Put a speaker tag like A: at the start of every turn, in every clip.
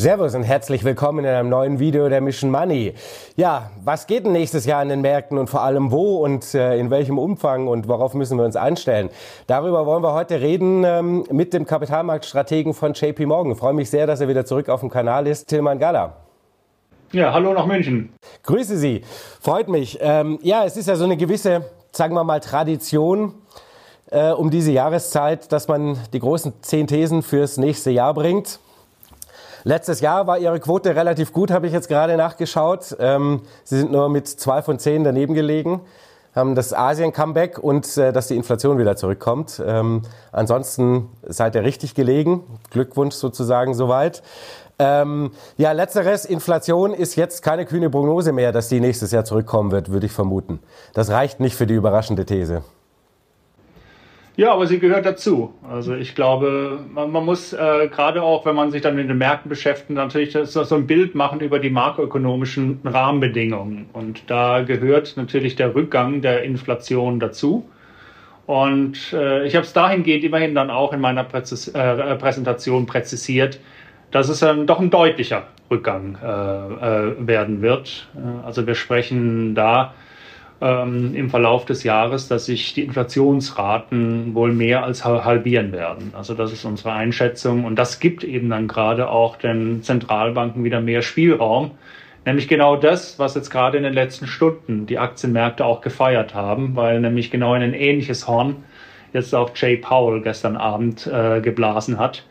A: Servus und herzlich willkommen in einem neuen Video der Mission Money. Ja, was geht denn nächstes Jahr in den Märkten und vor allem wo und äh, in welchem Umfang und worauf müssen wir uns einstellen? Darüber wollen wir heute reden ähm, mit dem Kapitalmarktstrategen von JP Morgan. Ich freue mich sehr, dass er wieder zurück auf dem Kanal ist, Tilman Galla.
B: Ja, hallo nach München.
A: Grüße Sie, freut mich. Ähm, ja, es ist ja so eine gewisse, sagen wir mal, Tradition äh, um diese Jahreszeit, dass man die großen zehn Thesen fürs nächste Jahr bringt. Letztes Jahr war Ihre Quote relativ gut, habe ich jetzt gerade nachgeschaut. Ähm, Sie sind nur mit zwei von zehn daneben gelegen, haben das Asien-Comeback und äh, dass die Inflation wieder zurückkommt. Ähm, ansonsten seid ihr richtig gelegen. Glückwunsch sozusagen soweit. Ähm, ja, letzteres, Inflation ist jetzt keine kühne Prognose mehr, dass die nächstes Jahr zurückkommen wird, würde ich vermuten. Das reicht nicht für die überraschende These.
B: Ja, aber sie gehört dazu. Also ich glaube, man, man muss äh, gerade auch, wenn man sich dann mit den Märkten beschäftigt, natürlich so ein Bild machen über die makroökonomischen Rahmenbedingungen. Und da gehört natürlich der Rückgang der Inflation dazu. Und äh, ich habe es dahingehend immerhin dann auch in meiner Präzis äh, Präsentation präzisiert, dass es dann doch ein deutlicher Rückgang äh, äh, werden wird. Äh, also wir sprechen da ähm, im Verlauf des Jahres, dass sich die Inflationsraten wohl mehr als halbieren werden. Also das ist unsere Einschätzung und das gibt eben dann gerade auch den Zentralbanken wieder mehr Spielraum. Nämlich genau das, was jetzt gerade in den letzten Stunden die Aktienmärkte auch gefeiert haben, weil nämlich genau in ein ähnliches Horn jetzt auch Jay Powell gestern Abend äh, geblasen hat.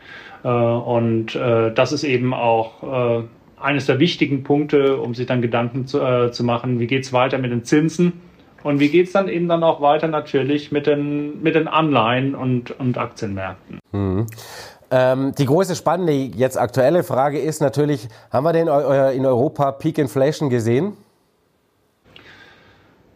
B: Äh, und äh, das ist eben auch äh, eines der wichtigen Punkte, um sich dann Gedanken zu, äh, zu machen, wie geht's weiter mit den Zinsen und wie geht's dann eben dann auch weiter natürlich mit den, mit den Anleihen und, und Aktienmärkten.
A: Mhm. Ähm, die große spannende jetzt aktuelle Frage ist natürlich, haben wir denn in Europa Peak Inflation gesehen?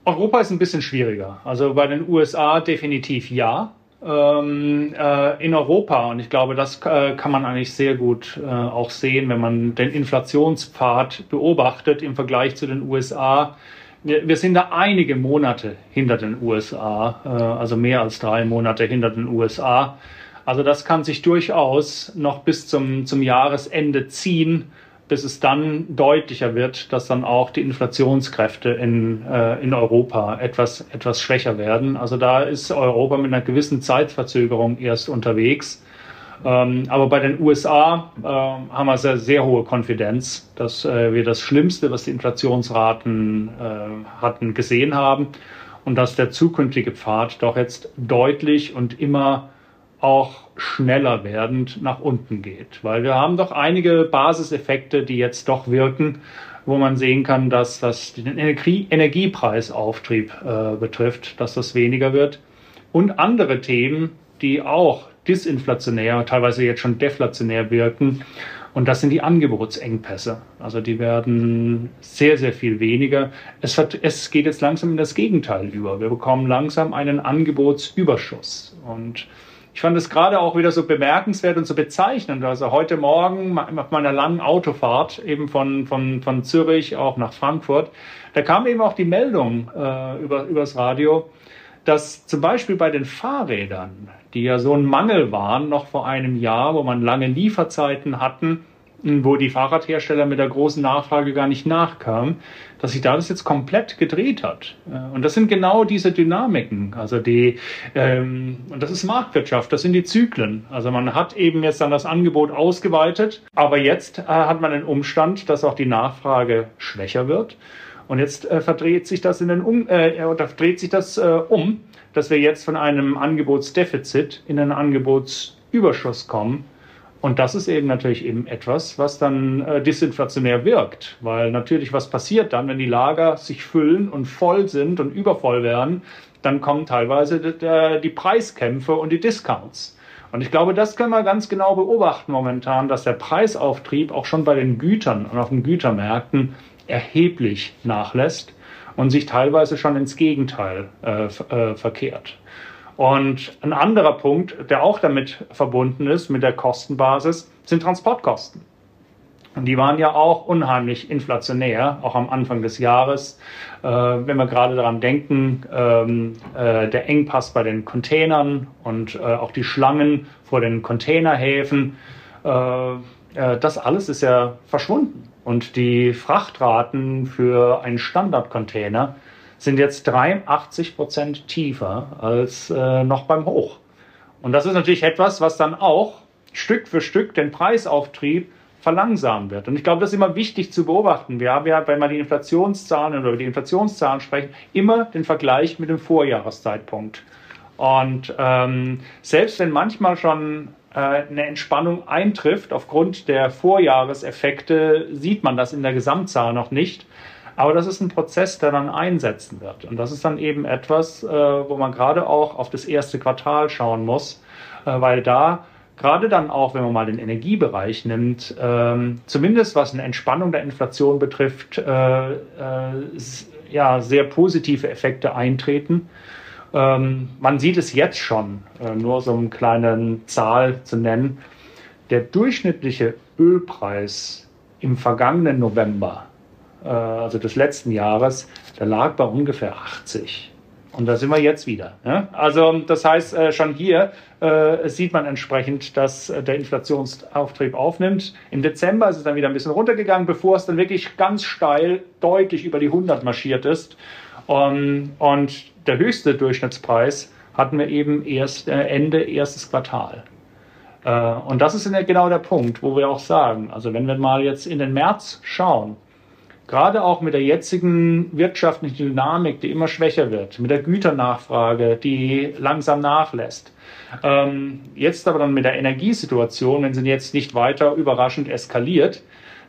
B: Europa ist ein bisschen schwieriger. Also bei den USA definitiv ja ähm, äh, in Europa. Und ich glaube, das äh, kann man eigentlich sehr gut äh, auch sehen, wenn man den Inflationspfad beobachtet im Vergleich zu den USA. Wir, wir sind da einige Monate hinter den USA, äh, also mehr als drei Monate hinter den USA. Also das kann sich durchaus noch bis zum, zum Jahresende ziehen bis es dann deutlicher wird, dass dann auch die Inflationskräfte in, äh, in Europa etwas, etwas schwächer werden. Also da ist Europa mit einer gewissen Zeitverzögerung erst unterwegs. Ähm, aber bei den USA äh, haben wir sehr, sehr hohe Konfidenz, dass äh, wir das Schlimmste, was die Inflationsraten äh, hatten, gesehen haben und dass der zukünftige Pfad doch jetzt deutlich und immer auch schneller werdend nach unten geht. Weil wir haben doch einige Basiseffekte, die jetzt doch wirken, wo man sehen kann, dass was den Energie Energiepreisauftrieb äh, betrifft, dass das weniger wird. Und andere Themen, die auch disinflationär, teilweise jetzt schon deflationär wirken. Und das sind die Angebotsengpässe. Also die werden sehr, sehr viel weniger. Es, es geht jetzt langsam in das Gegenteil über. Wir bekommen langsam einen Angebotsüberschuss. Und ich fand es gerade auch wieder so bemerkenswert und so bezeichnend. Also heute Morgen auf meiner langen Autofahrt eben von, von, von Zürich auch nach Frankfurt, da kam eben auch die Meldung äh, über, übers Radio, dass zum Beispiel bei den Fahrrädern, die ja so ein Mangel waren noch vor einem Jahr, wo man lange Lieferzeiten hatten, wo die Fahrradhersteller mit der großen Nachfrage gar nicht nachkamen, dass sich da das jetzt komplett gedreht hat. Äh, und das sind genau diese Dynamiken. Also die, ähm, und das ist Marktwirtschaft, das sind die Zyklen. Also man hat eben jetzt dann das Angebot ausgeweitet, aber jetzt äh, hat man den Umstand, dass auch die Nachfrage schwächer wird. Und jetzt äh, verdreht sich das in den um, äh, oder dreht sich das äh, um, dass wir jetzt von einem Angebotsdefizit in einen Angebotsüberschuss kommen und das ist eben natürlich eben etwas, was dann äh, disinflationär wirkt, weil natürlich was passiert dann, wenn die Lager sich füllen und voll sind und übervoll werden, dann kommen teilweise die, die Preiskämpfe und die Discounts. Und ich glaube, das können wir ganz genau beobachten momentan, dass der Preisauftrieb auch schon bei den Gütern und auf den Gütermärkten erheblich nachlässt und sich teilweise schon ins Gegenteil äh, äh, verkehrt. Und ein anderer Punkt, der auch damit verbunden ist, mit der Kostenbasis, sind Transportkosten. Und die waren ja auch unheimlich inflationär, auch am Anfang des Jahres. Äh, wenn wir gerade daran denken, ähm, äh, der Engpass bei den Containern und äh, auch die Schlangen vor den Containerhäfen. Äh, äh, das alles ist ja verschwunden. Und die Frachtraten für einen Standardcontainer sind jetzt 83 Prozent tiefer als äh, noch beim Hoch. Und das ist natürlich etwas, was dann auch Stück für Stück den Preisauftrieb verlangsamen wird. Und ich glaube, das ist immer wichtig zu beobachten. Wir haben ja, wenn wir die Inflationszahlen oder über die Inflationszahlen sprechen, immer den Vergleich mit dem Vorjahreszeitpunkt. Und ähm, selbst wenn manchmal schon äh, eine Entspannung eintrifft aufgrund der Vorjahreseffekte, sieht man das in der Gesamtzahl noch nicht. Aber das ist ein Prozess, der dann einsetzen wird. Und das ist dann eben etwas, äh, wo man gerade auch auf das erste Quartal schauen muss, äh, weil da gerade dann auch, wenn man mal den Energiebereich nimmt, ähm, zumindest was eine Entspannung der Inflation betrifft, äh, äh, ja, sehr positive Effekte eintreten. Ähm, man sieht es jetzt schon, äh, nur so eine kleine Zahl zu nennen. Der durchschnittliche Ölpreis im vergangenen November also des letzten Jahres, der lag bei ungefähr 80. Und da sind wir jetzt wieder. Ja? Also das heißt, äh, schon hier äh, sieht man entsprechend, dass äh, der Inflationsauftrieb aufnimmt. Im Dezember ist es dann wieder ein bisschen runtergegangen, bevor es dann wirklich ganz steil deutlich über die 100 marschiert ist. Und, und der höchste Durchschnittspreis hatten wir eben erst äh, Ende erstes Quartal. Äh, und das ist genau der Punkt, wo wir auch sagen, also wenn wir mal jetzt in den März schauen, gerade auch mit der jetzigen wirtschaftlichen Dynamik, die immer schwächer wird, mit der Güternachfrage, die langsam nachlässt, ähm, jetzt aber dann mit der Energiesituation, wenn sie jetzt nicht weiter überraschend eskaliert,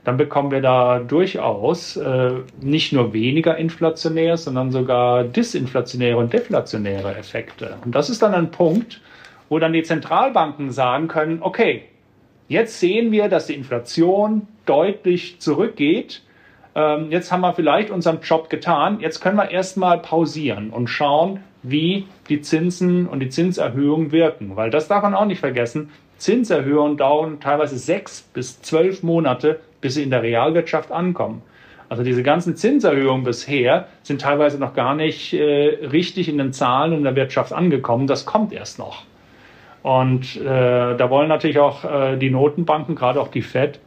B: dann bekommen wir da durchaus äh, nicht nur weniger inflationär, sondern sogar disinflationäre und deflationäre Effekte. Und das ist dann ein Punkt, wo dann die Zentralbanken sagen können, okay, jetzt sehen wir, dass die Inflation deutlich zurückgeht ähm, jetzt haben wir vielleicht unseren Job getan, jetzt können wir erstmal pausieren und schauen, wie die Zinsen und die Zinserhöhungen wirken. Weil das darf man auch nicht vergessen, Zinserhöhungen dauern teilweise sechs bis zwölf Monate, bis sie in der Realwirtschaft ankommen. Also diese ganzen Zinserhöhungen bisher sind teilweise noch gar nicht äh, richtig in den Zahlen in der Wirtschaft angekommen. Das kommt erst noch. Und äh, da wollen natürlich auch äh, die Notenbanken, gerade auch die Fed,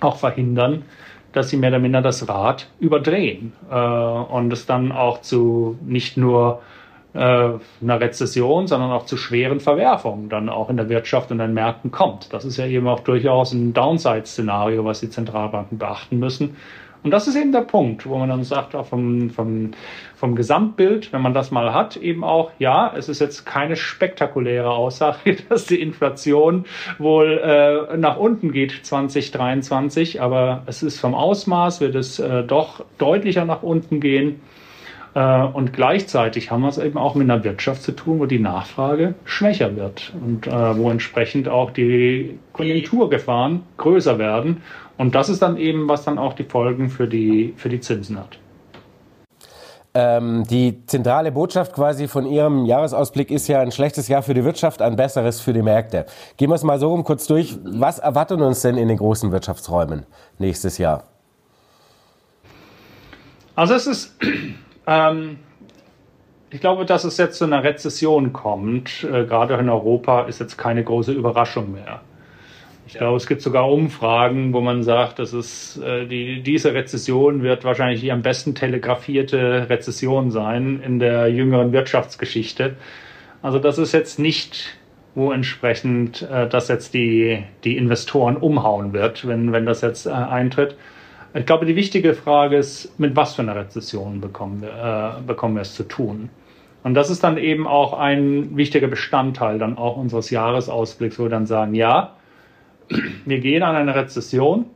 B: auch verhindern, dass sie mehr oder minder das Rad überdrehen äh, und es dann auch zu nicht nur äh, einer Rezession, sondern auch zu schweren Verwerfungen dann auch in der Wirtschaft und den Märkten kommt. Das ist ja eben auch durchaus ein Downside-Szenario, was die Zentralbanken beachten müssen. Und das ist eben der Punkt, wo man dann sagt, auch vom, vom, vom Gesamtbild, wenn man das mal hat, eben auch, ja, es ist jetzt keine spektakuläre Aussage, dass die Inflation wohl äh, nach unten geht 2023, aber es ist vom Ausmaß, wird es äh, doch deutlicher nach unten gehen. Äh, und gleichzeitig haben wir es eben auch mit einer Wirtschaft zu tun, wo die Nachfrage schwächer wird und äh, wo entsprechend auch die Konjunkturgefahren größer werden. Und das ist dann eben, was dann auch die Folgen für die, für die Zinsen hat.
A: Ähm, die zentrale Botschaft quasi von Ihrem Jahresausblick ist ja ein schlechtes Jahr für die Wirtschaft, ein besseres für die Märkte. Gehen wir es mal so rum kurz durch. Was erwartet uns denn in den großen Wirtschaftsräumen nächstes Jahr?
B: Also es ist, ähm, ich glaube, dass es jetzt zu einer Rezession kommt, äh, gerade in Europa, ist jetzt keine große Überraschung mehr. Ich glaube, es gibt sogar Umfragen, wo man sagt, dass es äh, die, diese Rezession wird wahrscheinlich die am besten telegrafierte Rezession sein in der jüngeren Wirtschaftsgeschichte. Also das ist jetzt nicht, wo entsprechend äh, das jetzt die, die Investoren umhauen wird, wenn, wenn das jetzt äh, eintritt. Ich glaube, die wichtige Frage ist, mit was für einer Rezession bekommen wir, äh, bekommen wir es zu tun? Und das ist dann eben auch ein wichtiger Bestandteil dann auch unseres Jahresausblicks, wo wir dann sagen, ja, wir gehen an eine Rezession,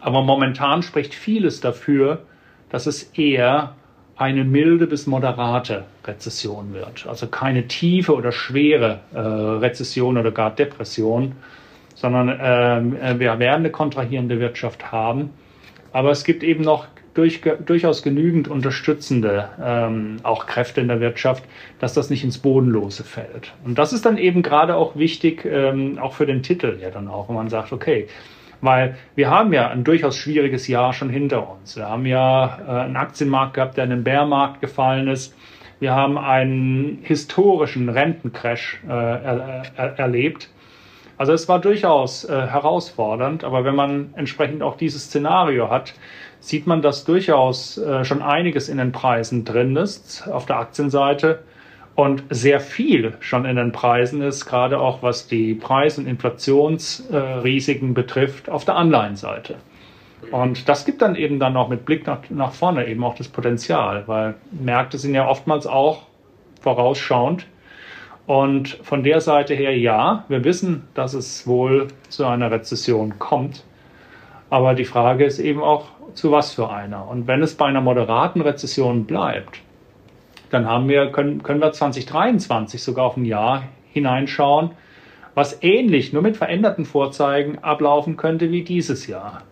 B: aber momentan spricht vieles dafür, dass es eher eine milde bis moderate Rezession wird. Also keine tiefe oder schwere äh, Rezession oder gar Depression, sondern äh, wir werden eine kontrahierende Wirtschaft haben. Aber es gibt eben noch durch, durchaus genügend unterstützende ähm, auch Kräfte in der Wirtschaft, dass das nicht ins Bodenlose fällt. Und das ist dann eben gerade auch wichtig, ähm, auch für den Titel ja dann auch, wenn man sagt, okay, weil wir haben ja ein durchaus schwieriges Jahr schon hinter uns. Wir haben ja äh, einen Aktienmarkt gehabt, der in den Bärmarkt gefallen ist. Wir haben einen historischen Rentencrash äh, er, er, erlebt. Also es war durchaus äh, herausfordernd, aber wenn man entsprechend auch dieses Szenario hat, sieht man, dass durchaus äh, schon einiges in den Preisen drin ist auf der Aktienseite und sehr viel schon in den Preisen ist, gerade auch was die Preis- und Inflationsrisiken äh, betrifft auf der Anleihenseite. Und das gibt dann eben dann auch mit Blick nach, nach vorne eben auch das Potenzial, weil Märkte sind ja oftmals auch vorausschauend. Und von der Seite her, ja, wir wissen, dass es wohl zu einer Rezession kommt. Aber die Frage ist eben auch, zu was für einer. Und wenn es bei einer moderaten Rezession bleibt, dann haben wir, können, können wir 2023 sogar auf ein Jahr hineinschauen, was ähnlich, nur mit veränderten Vorzeigen ablaufen könnte wie dieses Jahr.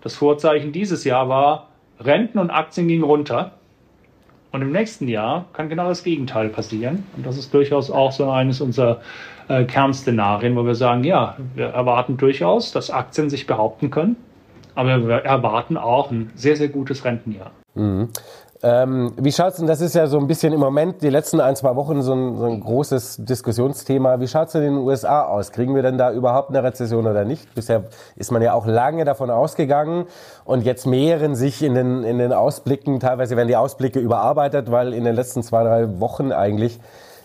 B: Das Vorzeichen dieses Jahr war, Renten und Aktien gingen runter. Und im nächsten Jahr kann genau das Gegenteil passieren. Und das ist durchaus auch so eines unserer äh, Kernszenarien, wo wir sagen, ja, wir erwarten durchaus, dass Aktien sich behaupten können. Aber wir erwarten auch ein sehr, sehr gutes Rentenjahr.
A: Mhm. Ähm, wie schaut es denn, das ist ja so ein bisschen im Moment, die letzten ein, zwei Wochen so ein, so ein großes Diskussionsthema. Wie schaut es denn in den USA aus? Kriegen wir denn da überhaupt eine Rezession oder nicht? Bisher ist man ja auch lange davon ausgegangen und jetzt mehren sich in den, in den Ausblicken, teilweise werden die Ausblicke überarbeitet, weil in den letzten zwei, drei Wochen eigentlich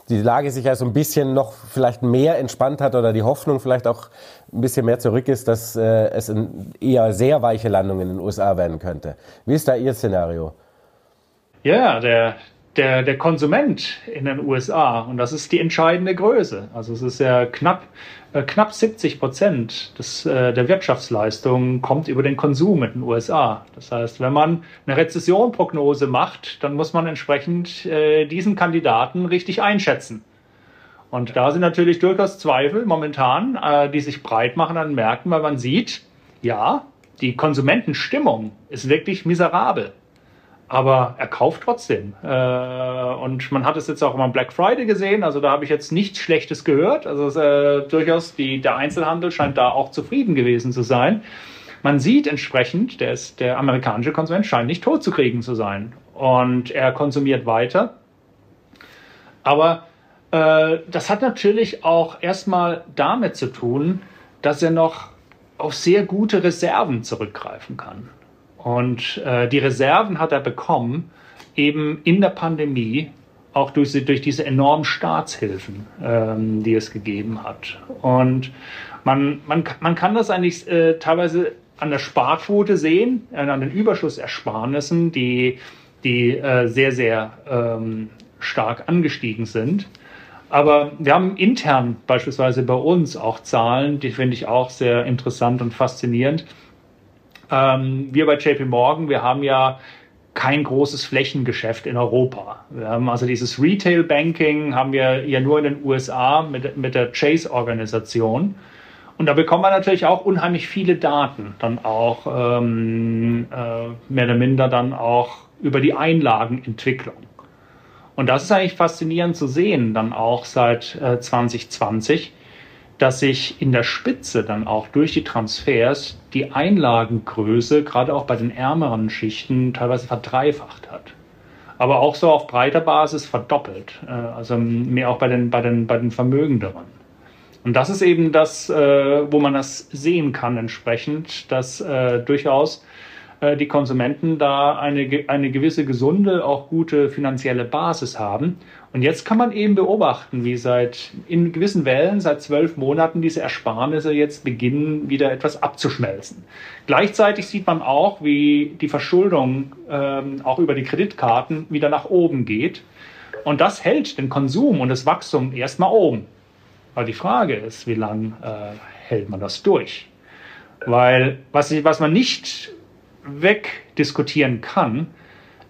A: die Lage sich ja so ein bisschen noch vielleicht mehr entspannt hat oder die Hoffnung vielleicht auch ein bisschen mehr zurück ist, dass äh, es ein eher sehr weiche Landung in den USA werden könnte. Wie ist da Ihr Szenario?
B: Ja, der, der, der Konsument in den USA, und das ist die entscheidende Größe. Also es ist ja knapp, äh, knapp 70 Prozent des, äh, der Wirtschaftsleistung kommt über den Konsum in den USA. Das heißt, wenn man eine Rezessionprognose macht, dann muss man entsprechend äh, diesen Kandidaten richtig einschätzen. Und da sind natürlich durchaus Zweifel momentan, äh, die sich breit machen an Märkten, weil man sieht, ja, die Konsumentenstimmung ist wirklich miserabel aber er kauft trotzdem. Äh, und man hat es jetzt auch am Black Friday gesehen, also da habe ich jetzt nichts Schlechtes gehört. Also äh, durchaus die, der Einzelhandel scheint da auch zufrieden gewesen zu sein. Man sieht entsprechend, der, ist, der amerikanische Konsument scheint nicht tot zu kriegen zu sein. Und er konsumiert weiter. Aber äh, das hat natürlich auch erstmal damit zu tun, dass er noch auf sehr gute Reserven zurückgreifen kann. Und äh, die Reserven hat er bekommen, eben in der Pandemie, auch durch, durch diese enormen Staatshilfen, ähm, die es gegeben hat. Und man, man, man kann das eigentlich äh, teilweise an der Sparquote sehen, äh, an den Überschussersparnissen, die, die äh, sehr, sehr ähm, stark angestiegen sind. Aber wir haben intern beispielsweise bei uns auch Zahlen, die finde ich auch sehr interessant und faszinierend. Ähm, wir bei JP Morgan, wir haben ja kein großes Flächengeschäft in Europa. Wir haben also dieses Retail Banking haben wir ja nur in den USA mit, mit der Chase-Organisation. Und da bekommt man natürlich auch unheimlich viele Daten, dann auch ähm, äh, mehr oder minder dann auch über die Einlagenentwicklung. Und das ist eigentlich faszinierend zu sehen, dann auch seit äh, 2020, dass sich in der Spitze dann auch durch die Transfers die Einlagengröße gerade auch bei den ärmeren Schichten teilweise verdreifacht hat. Aber auch so auf breiter Basis verdoppelt. Äh, also mehr auch bei den, bei den, bei den Vermögenderen. Und das ist eben das, äh, wo man das sehen kann entsprechend, dass äh, durchaus die Konsumenten da eine, eine gewisse gesunde, auch gute finanzielle Basis haben. Und jetzt kann man eben beobachten, wie seit in gewissen Wellen, seit zwölf Monaten, diese Ersparnisse jetzt beginnen, wieder etwas abzuschmelzen. Gleichzeitig sieht man auch, wie die Verschuldung ähm, auch über die Kreditkarten wieder nach oben geht. Und das hält den Konsum und das Wachstum erstmal oben. Aber die Frage ist, wie lange äh, hält man das durch? Weil was, was man nicht wegdiskutieren kann,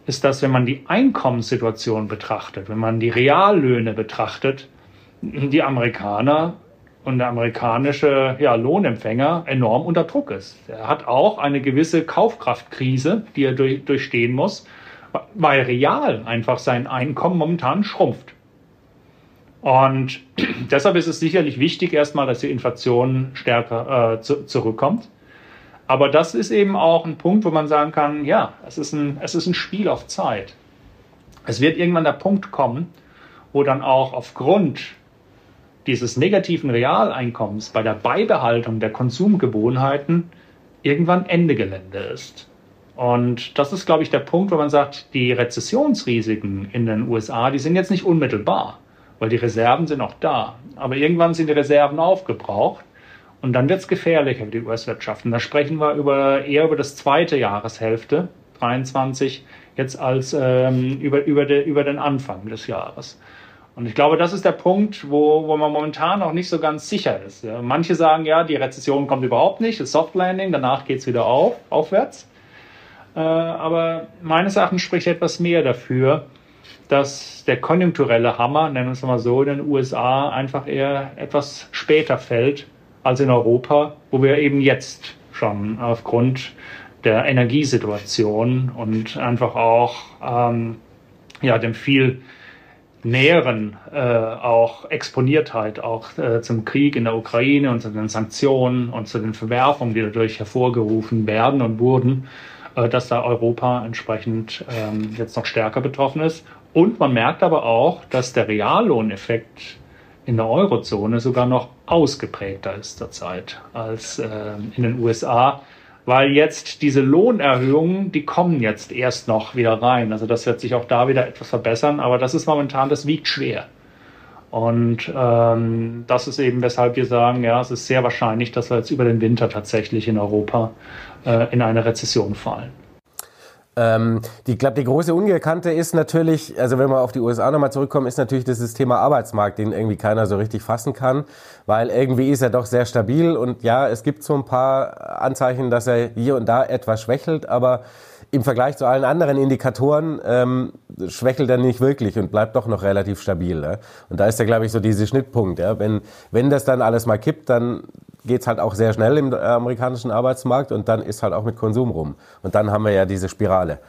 B: ist, dass wenn man die Einkommenssituation betrachtet, wenn man die Reallöhne betrachtet, die Amerikaner und der amerikanische ja, Lohnempfänger enorm unter Druck ist. Er hat auch eine gewisse Kaufkraftkrise, die er durch, durchstehen muss, weil real einfach sein Einkommen momentan schrumpft. Und deshalb ist es sicherlich wichtig erstmal, dass die Inflation stärker äh, zu, zurückkommt. Aber das ist eben auch ein Punkt, wo man sagen kann, ja, es ist ein, es ist ein Spiel auf Zeit. Es wird irgendwann der Punkt kommen, wo dann auch aufgrund dieses negativen Realeinkommens bei der Beibehaltung der Konsumgewohnheiten irgendwann Ende Gelände ist. Und das ist, glaube ich, der Punkt, wo man sagt, die Rezessionsrisiken in den USA, die sind jetzt nicht unmittelbar, weil die Reserven sind auch da. Aber irgendwann sind die Reserven aufgebraucht und dann wird es gefährlicher für die US-Wirtschaft. Und da sprechen wir über, eher über das zweite Jahreshälfte, 23, jetzt als ähm, über, über, de, über den Anfang des Jahres. Und ich glaube, das ist der Punkt, wo, wo man momentan noch nicht so ganz sicher ist. Ja. Manche sagen, ja, die Rezession kommt überhaupt nicht, das Soft Landing, danach geht es wieder auf, aufwärts. Äh, aber meines Erachtens spricht etwas mehr dafür, dass der konjunkturelle Hammer, nennen wir es mal so, in den USA einfach eher etwas später fällt als in Europa, wo wir eben jetzt schon aufgrund der Energiesituation und einfach auch ähm, ja, dem viel näheren äh, auch Exponiertheit auch äh, zum Krieg in der Ukraine und zu den Sanktionen und zu den Verwerfungen, die dadurch hervorgerufen werden und wurden, äh, dass da Europa entsprechend ähm, jetzt noch stärker betroffen ist. Und man merkt aber auch, dass der Reallohneffekt in der Eurozone sogar noch ausgeprägter ist zurzeit als äh, in den USA weil jetzt diese Lohnerhöhungen, die kommen jetzt erst noch wieder rein. Also das wird sich auch da wieder etwas verbessern, aber das ist momentan, das wiegt schwer. Und ähm, das ist eben, weshalb wir sagen, ja, es ist sehr wahrscheinlich, dass wir jetzt über den Winter tatsächlich in Europa äh, in eine Rezession fallen.
A: Ähm, die, glaube die große Ungekannte ist natürlich, also wenn wir auf die USA nochmal zurückkommen, ist natürlich das Thema Arbeitsmarkt, den irgendwie keiner so richtig fassen kann, weil irgendwie ist er doch sehr stabil und ja, es gibt so ein paar Anzeichen, dass er hier und da etwas schwächelt, aber im Vergleich zu allen anderen Indikatoren ähm, schwächelt er nicht wirklich und bleibt doch noch relativ stabil. Ja? Und da ist ja, glaube ich, so dieser Schnittpunkt. Ja? Wenn, wenn das dann alles mal kippt, dann geht's halt auch sehr schnell im amerikanischen Arbeitsmarkt und dann ist halt auch mit Konsum rum. Und dann haben wir ja diese Spirale.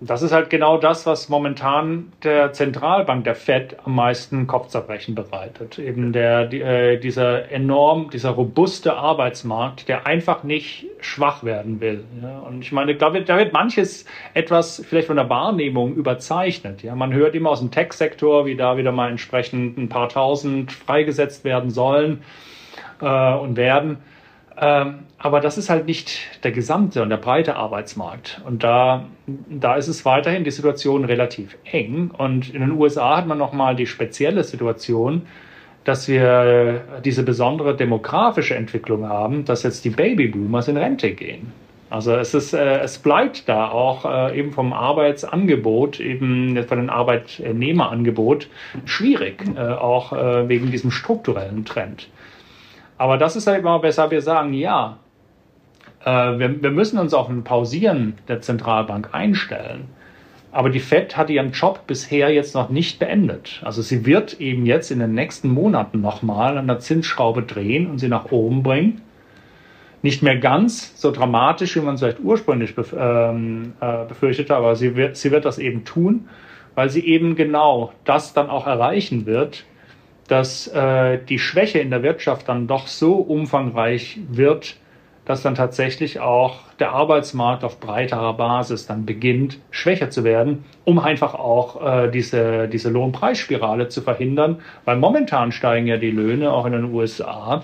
B: Das ist halt genau das, was momentan der Zentralbank, der Fed, am meisten Kopfzerbrechen bereitet. Eben der, die, äh, dieser enorm, dieser robuste Arbeitsmarkt, der einfach nicht schwach werden will. Ja? Und ich meine, da wird, da wird manches etwas vielleicht von der Wahrnehmung überzeichnet. Ja? Man hört immer aus dem Tech-Sektor, wie da wieder mal entsprechend ein paar tausend freigesetzt werden sollen äh, und werden. Ähm, aber das ist halt nicht der gesamte und der breite Arbeitsmarkt. Und da, da ist es weiterhin die Situation relativ eng. Und in den USA hat man nochmal die spezielle Situation, dass wir diese besondere demografische Entwicklung haben, dass jetzt die Babyboomers in Rente gehen. Also es ist, äh, es bleibt da auch äh, eben vom Arbeitsangebot, eben von dem Arbeitnehmerangebot schwierig, äh, auch äh, wegen diesem strukturellen Trend. Aber das ist halt immer besser, wir sagen, ja, äh, wir, wir müssen uns auf ein Pausieren der Zentralbank einstellen. Aber die Fed hat ihren Job bisher jetzt noch nicht beendet. Also sie wird eben jetzt in den nächsten Monaten nochmal an der Zinsschraube drehen und sie nach oben bringen. Nicht mehr ganz so dramatisch, wie man es vielleicht ursprünglich ähm, äh, befürchtete, aber sie wird, sie wird das eben tun, weil sie eben genau das dann auch erreichen wird, dass äh, die Schwäche in der Wirtschaft dann doch so umfangreich wird, dass dann tatsächlich auch der Arbeitsmarkt auf breiterer Basis dann beginnt, schwächer zu werden, um einfach auch äh, diese, diese Lohnpreisspirale zu verhindern. Weil momentan steigen ja die Löhne auch in den USA,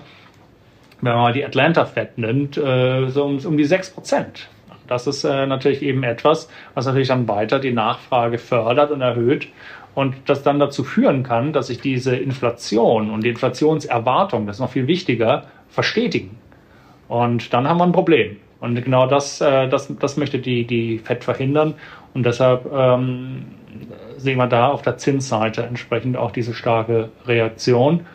B: wenn man mal die Atlanta Fed nimmt, äh, so um, um die sechs Prozent. Das ist äh, natürlich eben etwas, was natürlich dann weiter die Nachfrage fördert und erhöht und das dann dazu führen kann, dass sich diese Inflation und die Inflationserwartung, das ist noch viel wichtiger, verstetigen. Und dann haben wir ein Problem. Und genau das, äh, das, das möchte die, die FED verhindern. Und deshalb ähm, sehen wir da auf der Zinsseite entsprechend auch diese starke Reaktion.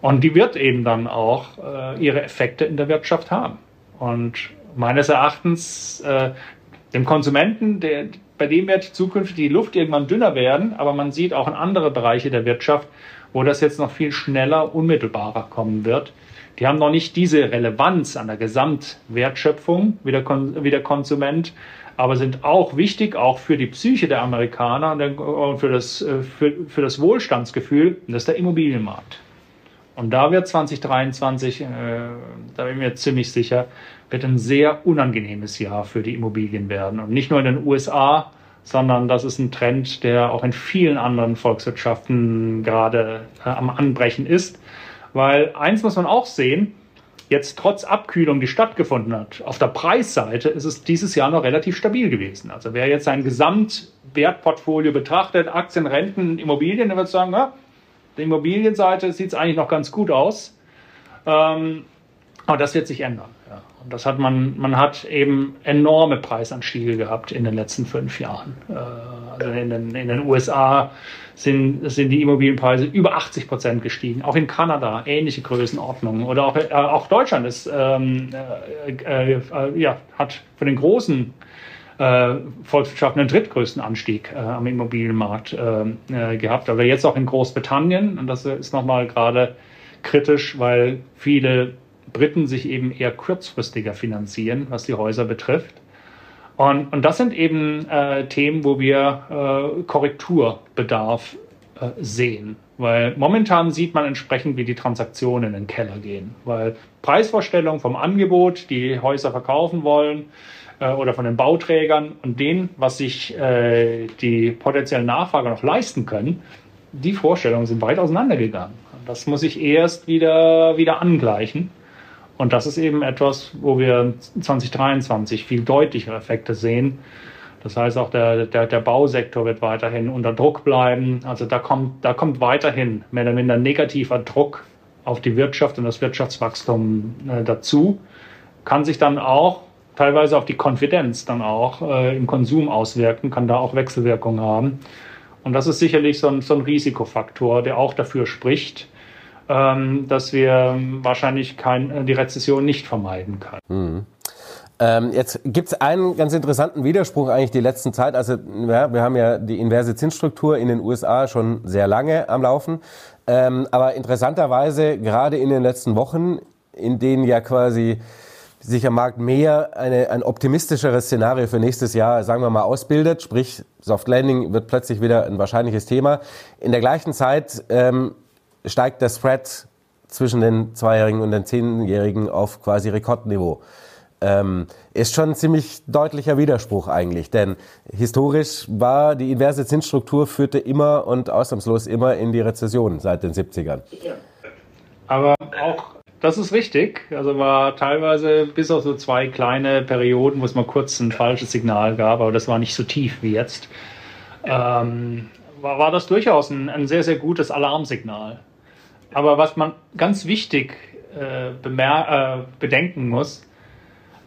B: Und die wird eben dann auch äh, ihre Effekte in der Wirtschaft haben. Und meines Erachtens äh, dem Konsumenten, der, bei dem wird zukünftig die Luft irgendwann dünner werden, aber man sieht auch in andere Bereiche der Wirtschaft, wo das jetzt noch viel schneller, unmittelbarer kommen wird. Die haben noch nicht diese Relevanz an der Gesamtwertschöpfung wie der, Kon wie der Konsument, aber sind auch wichtig, auch für die Psyche der Amerikaner und für das, äh, für, für das Wohlstandsgefühl, und das ist der Immobilienmarkt. Und da wird 2023, äh, da bin ich mir ziemlich sicher, wird ein sehr unangenehmes Jahr für die Immobilien werden. Und nicht nur in den USA, sondern das ist ein Trend, der auch in vielen anderen Volkswirtschaften gerade äh, am Anbrechen ist. Weil eins muss man auch sehen, jetzt trotz Abkühlung, die stattgefunden hat, auf der Preisseite ist es dieses Jahr noch relativ stabil gewesen. Also wer jetzt sein Gesamtwertportfolio betrachtet, Aktien, Renten, Immobilien, der wird sagen, ja, der Immobilienseite sieht es eigentlich noch ganz gut aus. Ähm, aber das wird sich ändern. Und das hat man, man hat eben enorme Preisanstiege gehabt in den letzten fünf Jahren. Äh, also in den, in den USA sind, sind die Immobilienpreise über 80 Prozent gestiegen. Auch in Kanada ähnliche Größenordnungen. Oder auch, äh, auch Deutschland ist, ähm, äh, äh, ja, hat für den großen äh, Volkswirtschaften den drittgrößten Anstieg äh, am Immobilienmarkt äh, gehabt. Aber jetzt auch in Großbritannien. Und das ist nochmal gerade kritisch, weil viele Briten sich eben eher kurzfristiger finanzieren, was die Häuser betrifft. Und, und das sind eben äh, Themen, wo wir äh, Korrekturbedarf äh, sehen. Weil momentan sieht man entsprechend, wie die Transaktionen in den Keller gehen. Weil Preisvorstellungen vom Angebot, die Häuser verkaufen wollen, äh, oder von den Bauträgern und denen, was sich äh, die potenziellen Nachfrager noch leisten können, die Vorstellungen sind weit auseinandergegangen. Das muss ich erst wieder, wieder angleichen. Und das ist eben etwas, wo wir 2023 viel deutlichere Effekte sehen. Das heißt, auch der, der, der Bausektor wird weiterhin unter Druck bleiben. Also da kommt, da kommt weiterhin mehr oder minder negativer Druck auf die Wirtschaft und das Wirtschaftswachstum äh, dazu. Kann sich dann auch teilweise auf die Konfidenz dann auch äh, im Konsum auswirken, kann da auch Wechselwirkungen haben. Und das ist sicherlich so ein, so ein Risikofaktor, der auch dafür spricht, dass wir wahrscheinlich kein, äh, die Rezession nicht vermeiden können.
A: Ähm, jetzt gibt es einen ganz interessanten Widerspruch eigentlich die letzten Zeit. Also ja, wir haben ja die inverse Zinsstruktur in den USA schon sehr lange am Laufen. Ähm, aber interessanterweise gerade in den letzten Wochen, in denen ja quasi sich am Markt mehr eine, ein optimistischeres Szenario für nächstes Jahr, sagen wir mal, ausbildet, sprich Soft Landing wird plötzlich wieder ein wahrscheinliches Thema. In der gleichen Zeit ähm, steigt der Spread zwischen den Zweijährigen und den Zehnjährigen auf quasi Rekordniveau. Ähm, ist schon ein ziemlich deutlicher Widerspruch eigentlich, denn historisch war die inverse Zinsstruktur führte immer und ausnahmslos immer in die Rezession seit den 70ern.
B: Aber auch das ist richtig. Also war teilweise bis auf so zwei kleine Perioden, wo es mal kurz ein falsches Signal gab, aber das war nicht so tief wie jetzt. Ähm, war, war das durchaus ein, ein sehr, sehr gutes Alarmsignal. Aber was man ganz wichtig äh, äh, bedenken muss,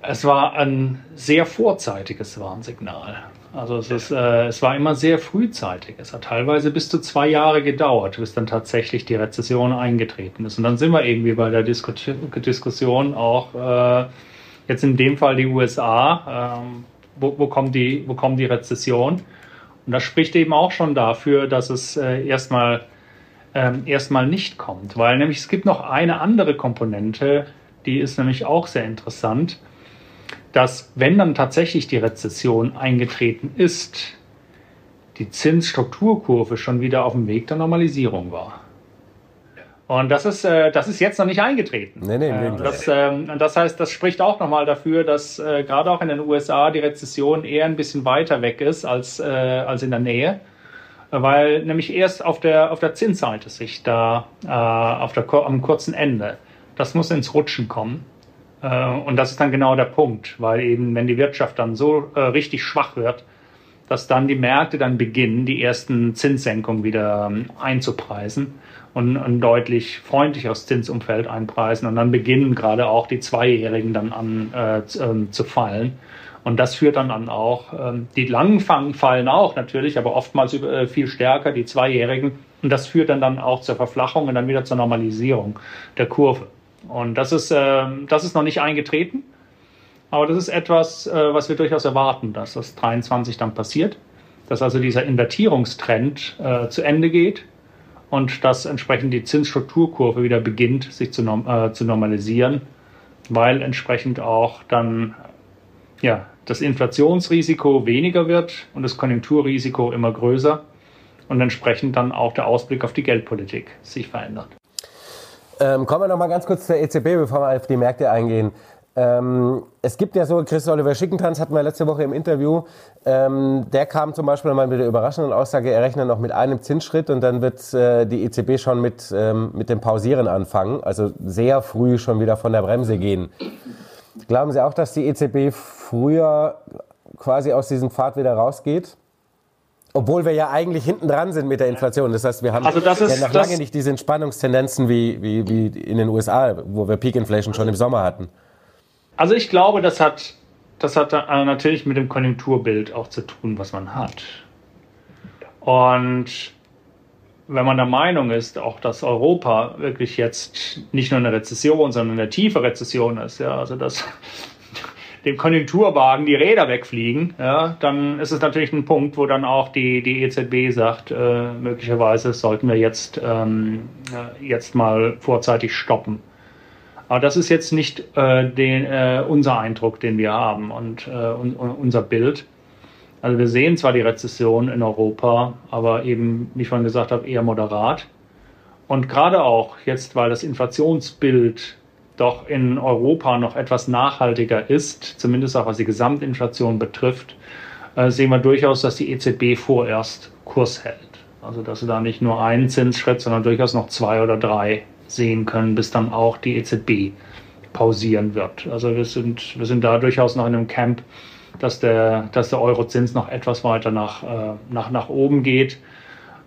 B: es war ein sehr vorzeitiges Warnsignal. Also es, ist, äh, es war immer sehr frühzeitig. Es hat teilweise bis zu zwei Jahre gedauert, bis dann tatsächlich die Rezession eingetreten ist. Und dann sind wir irgendwie bei der Disku Diskussion auch äh, jetzt in dem Fall die USA. Ähm, wo, wo, kommt die, wo kommt die Rezession? Und das spricht eben auch schon dafür, dass es äh, erstmal ähm, erstmal nicht kommt, weil nämlich es gibt noch eine andere Komponente, die ist nämlich auch sehr interessant, dass wenn dann tatsächlich die Rezession eingetreten ist, die Zinsstrukturkurve schon wieder auf dem Weg der Normalisierung war. Und das ist, äh, das ist jetzt noch nicht eingetreten. Nee, nee, nee, äh, das, äh, das heißt, das spricht auch nochmal dafür, dass äh, gerade auch in den USA die Rezession eher ein bisschen weiter weg ist als, äh, als in der Nähe weil nämlich erst auf der, auf der Zinsseite sich da äh, auf der, am kurzen Ende, das muss ins Rutschen kommen. Äh, und das ist dann genau der Punkt, weil eben, wenn die Wirtschaft dann so äh, richtig schwach wird, dass dann die Märkte dann beginnen, die ersten Zinssenkungen wieder ähm, einzupreisen und ein deutlich freundlicheres Zinsumfeld einpreisen. Und dann beginnen gerade auch die Zweijährigen dann an äh, zu, äh, zu fallen. Und das führt dann an auch, ähm, die langen fallen auch natürlich, aber oftmals äh, viel stärker, die Zweijährigen. Und das führt dann, dann auch zur Verflachung und dann wieder zur Normalisierung der Kurve. Und das ist, äh, das ist noch nicht eingetreten. Aber das ist etwas, äh, was wir durchaus erwarten, dass das 23 dann passiert. Dass also dieser Invertierungstrend äh, zu Ende geht und dass entsprechend die Zinsstrukturkurve wieder beginnt, sich zu, äh, zu normalisieren, weil entsprechend auch dann ja, das Inflationsrisiko weniger wird und das Konjunkturrisiko immer größer und entsprechend dann auch der Ausblick auf die Geldpolitik sich verändert.
A: Ähm, kommen wir noch mal ganz kurz zur EZB, bevor wir auf die Märkte eingehen. Ähm, es gibt ja so, Chris Oliver Schickentanz hatten wir letzte Woche im Interview, ähm, der kam zum Beispiel mal mit der überraschenden Aussage, er rechnet noch mit einem Zinsschritt und dann wird äh, die EZB schon mit, ähm, mit dem Pausieren anfangen, also sehr früh schon wieder von der Bremse gehen. Glauben Sie auch, dass die EZB früher quasi aus diesem Pfad wieder rausgeht? Obwohl wir ja eigentlich hinten dran sind mit der Inflation. Das heißt, wir haben
B: also ist,
A: ja noch lange nicht diese Entspannungstendenzen wie, wie, wie in den USA, wo wir Peak Inflation schon im Sommer hatten.
B: Also ich glaube, das hat, das hat natürlich mit dem Konjunkturbild auch zu tun, was man hat. Und wenn man der Meinung ist, auch dass Europa wirklich jetzt nicht nur eine Rezession, sondern eine tiefe Rezession ist, ja, also dass dem Konjunkturwagen die Räder wegfliegen, ja, dann ist es natürlich ein Punkt, wo dann auch die, die EZB sagt, äh, möglicherweise sollten wir jetzt, ähm, jetzt mal vorzeitig stoppen. Aber das ist jetzt nicht äh, den, äh, unser Eindruck, den wir haben und, äh, und, und unser Bild. Also wir sehen zwar die Rezession in Europa, aber eben, wie ich vorhin gesagt habe, eher moderat. Und gerade auch jetzt, weil das Inflationsbild doch in Europa noch etwas nachhaltiger ist, zumindest auch was die Gesamtinflation betrifft, äh, sehen wir durchaus, dass die EZB vorerst Kurs hält. Also dass sie da nicht nur einen Zinsschritt, sondern durchaus noch zwei oder drei sehen können, bis dann auch die EZB pausieren wird. Also wir sind, wir sind da durchaus noch in einem Camp, dass der, dass der Eurozins noch etwas weiter nach, äh, nach, nach oben geht.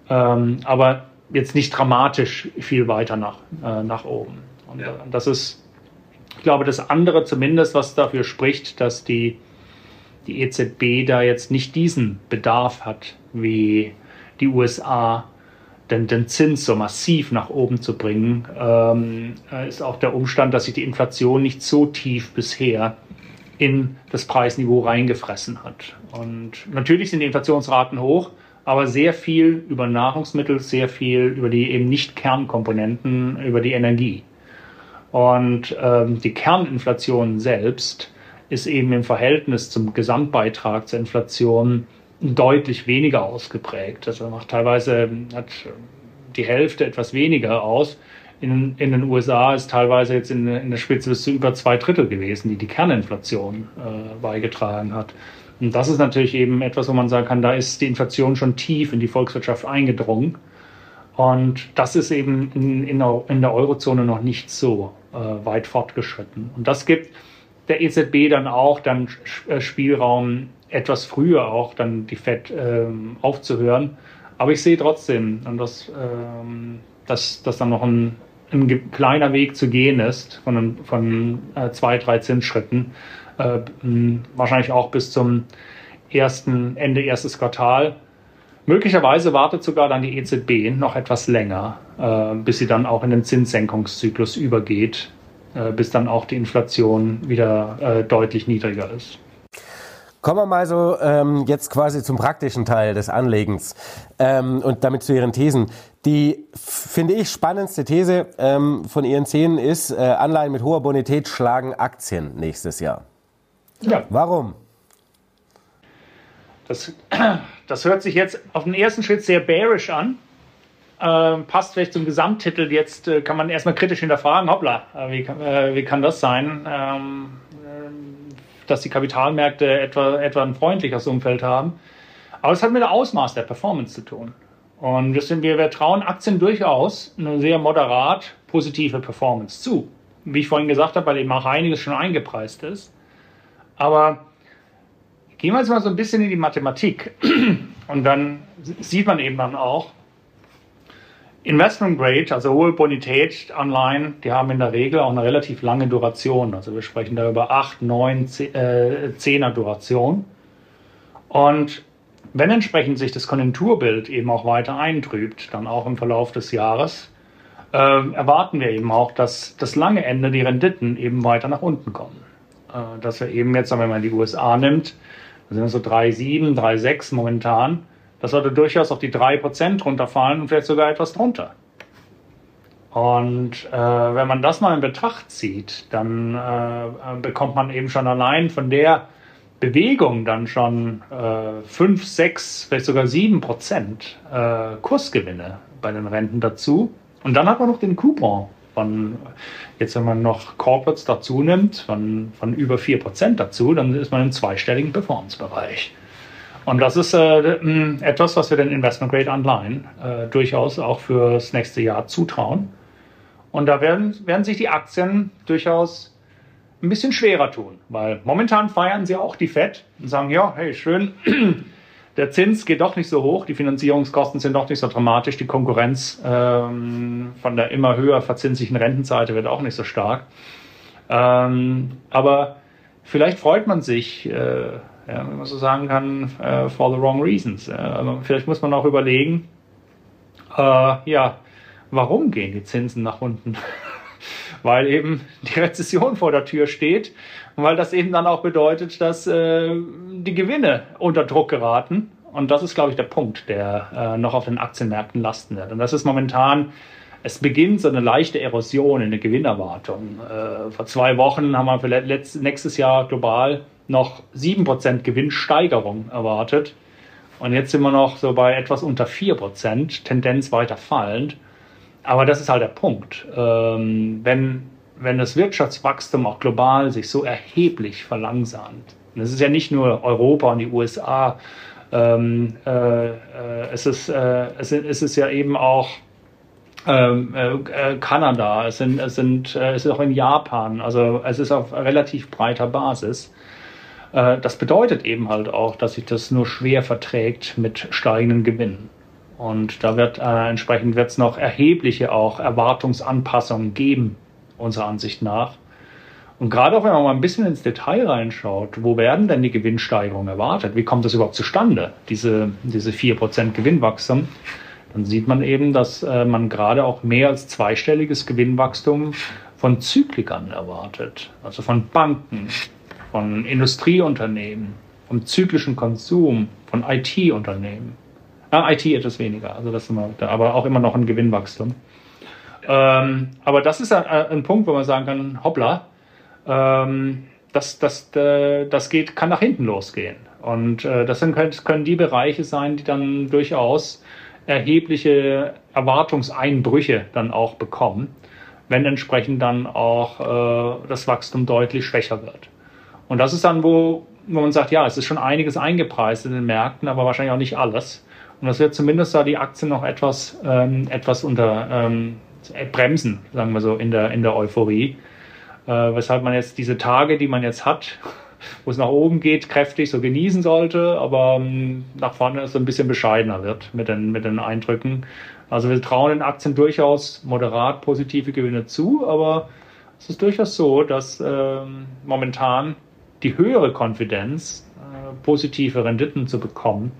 B: Ähm, aber jetzt nicht dramatisch viel weiter nach, äh, nach oben. Und ja. das ist, ich glaube, das andere zumindest, was dafür spricht, dass die, die EZB da jetzt nicht diesen Bedarf hat, wie die USA, den, den Zins so massiv nach oben zu bringen, ähm, ist auch der Umstand, dass sich die Inflation nicht so tief bisher in das Preisniveau reingefressen hat. Und natürlich sind die Inflationsraten hoch, aber sehr viel über Nahrungsmittel, sehr viel über die eben nicht Kernkomponenten, über die Energie. Und ähm, die Kerninflation selbst ist eben im Verhältnis zum Gesamtbeitrag zur Inflation deutlich weniger ausgeprägt. Also macht teilweise hat die Hälfte etwas weniger aus. In, in den USA ist teilweise jetzt in, in der Spitze bis zu über zwei Drittel gewesen, die die Kerninflation äh, beigetragen hat. Und das ist natürlich eben etwas, wo man sagen kann, da ist die Inflation schon tief in die Volkswirtschaft eingedrungen. Und das ist eben in, in, der Eurozone noch nicht so äh, weit fortgeschritten. Und das gibt der EZB dann auch dann äh, Spielraum, etwas früher auch dann die FED ähm, aufzuhören. Aber ich sehe trotzdem, dass, ähm, dass, dass dann noch ein, ein kleiner Weg zu gehen ist von, von äh, zwei, drei Zinsschritten. Äh, wahrscheinlich auch bis zum ersten, Ende erstes Quartal. Möglicherweise wartet sogar dann die EZB noch etwas länger, äh, bis sie dann auch in den Zinssenkungszyklus übergeht, äh, bis dann auch die Inflation wieder äh, deutlich niedriger ist.
A: Kommen wir mal so ähm, jetzt quasi zum praktischen Teil des Anlegens ähm, und damit zu Ihren Thesen. Die, finde ich, spannendste These ähm, von Ihren Zehn ist, äh, Anleihen mit hoher Bonität schlagen Aktien nächstes Jahr. Ja. Warum?
B: Das, das hört sich jetzt auf den ersten Schritt sehr bearish an. Ähm, passt vielleicht zum Gesamttitel. Jetzt äh, kann man erstmal kritisch hinterfragen, hoppla, äh, wie, kann, äh, wie kann das sein, ähm, dass die Kapitalmärkte etwa, etwa ein freundliches Umfeld haben. Aber es hat mit dem Ausmaß der Performance zu tun. Und sind, wir, wir trauen Aktien durchaus eine sehr moderat positive Performance zu. Wie ich vorhin gesagt habe, weil eben auch einiges schon eingepreist ist. Aber Gehen wir jetzt mal so ein bisschen in die Mathematik und dann sieht man eben dann auch, Investment Grade, also hohe Bonität Anleihen, die haben in der Regel auch eine relativ lange Duration. Also wir sprechen da über 8, 9, 10er Duration. Und wenn entsprechend sich das Konjunkturbild eben auch weiter eintrübt, dann auch im Verlauf des Jahres, äh, erwarten wir eben auch, dass das lange Ende, die Renditen eben weiter nach unten kommen. Äh, dass wir eben jetzt, wenn man die USA nimmt, sind wir so 3,7, 3,6 momentan. Das sollte durchaus auf die 3% runterfallen und vielleicht sogar etwas drunter. Und äh, wenn man das mal in Betracht zieht, dann äh, bekommt man eben schon allein von der Bewegung dann schon äh, 5, 6, vielleicht sogar 7 Prozent äh, Kursgewinne bei den Renten dazu. Und dann hat man noch den Coupon von, jetzt wenn man noch Corporates dazu nimmt, von, von über 4% dazu, dann ist man im zweistelligen Performance-Bereich. Und das ist äh, etwas, was wir den Investment Grade Anleihen äh, durchaus auch für das nächste Jahr zutrauen. Und da werden, werden sich die Aktien durchaus ein bisschen schwerer tun, weil momentan feiern sie auch die FED und sagen, ja, hey, schön, der Zins geht doch nicht so hoch, die Finanzierungskosten sind doch nicht so dramatisch, die Konkurrenz ähm, von der immer höher verzinslichen Rentenseite wird auch nicht so stark. Ähm, aber vielleicht freut man sich, äh, ja, wenn man so sagen kann, äh, for the wrong reasons. also vielleicht muss man auch überlegen, äh, ja, warum gehen die Zinsen nach unten? weil eben die Rezession vor der Tür steht und weil das eben dann auch bedeutet, dass äh, die Gewinne unter Druck geraten. Und das ist, glaube ich, der Punkt, der äh, noch auf den Aktienmärkten lasten wird. Und das ist momentan, es beginnt so eine leichte Erosion in der Gewinnerwartung. Äh, vor zwei Wochen haben wir für letzt, nächstes Jahr global noch 7% Gewinnsteigerung erwartet. Und jetzt sind wir noch so bei etwas unter 4%, Tendenz weiter fallend. Aber das ist halt der Punkt. Ähm, wenn, wenn das Wirtschaftswachstum auch global sich so erheblich verlangsamt, und es ist ja nicht nur Europa und die USA, ähm, äh, äh, es, ist, äh, es, es ist ja eben auch ähm, äh, Kanada, es, sind, es, sind, äh, es ist auch in Japan, also es ist auf relativ breiter Basis. Äh, das bedeutet eben halt auch, dass sich das nur schwer verträgt mit steigenden Gewinnen. Und da wird äh, entsprechend wird noch erhebliche auch Erwartungsanpassungen geben, unserer Ansicht nach. Und gerade auch wenn man mal ein bisschen ins Detail reinschaut, wo werden denn die Gewinnsteigerungen erwartet? Wie kommt das überhaupt zustande, diese, diese 4% Gewinnwachstum? Dann sieht man eben, dass äh, man gerade auch mehr als zweistelliges Gewinnwachstum von Zyklikern erwartet. Also von Banken, von Industrieunternehmen, vom zyklischen Konsum, von IT-Unternehmen. Ah, IT etwas weniger, also das immer, aber auch immer noch ein Gewinnwachstum. Ähm, aber das ist ein, ein, Punkt, wo man sagen kann, hoppla, ähm, das, das, äh, das geht, kann nach hinten losgehen. Und äh, das sind, können die Bereiche sein, die dann durchaus erhebliche Erwartungseinbrüche dann auch bekommen, wenn entsprechend dann auch äh, das Wachstum deutlich schwächer wird. Und das ist dann, wo, wo man sagt, ja, es ist schon einiges eingepreist in den Märkten, aber wahrscheinlich auch nicht alles. Und das wird zumindest da die Aktien noch etwas, ähm, etwas unter ähm, bremsen, sagen wir so, in der, in der Euphorie. Äh, weshalb man jetzt diese Tage, die man jetzt hat, wo es nach oben geht, kräftig so genießen sollte, aber ähm, nach vorne so ein bisschen bescheidener wird mit den, mit den Eindrücken. Also wir trauen den Aktien durchaus moderat positive Gewinne zu, aber es ist durchaus so, dass ähm, momentan die höhere Konfidenz, äh, positive Renditen zu bekommen,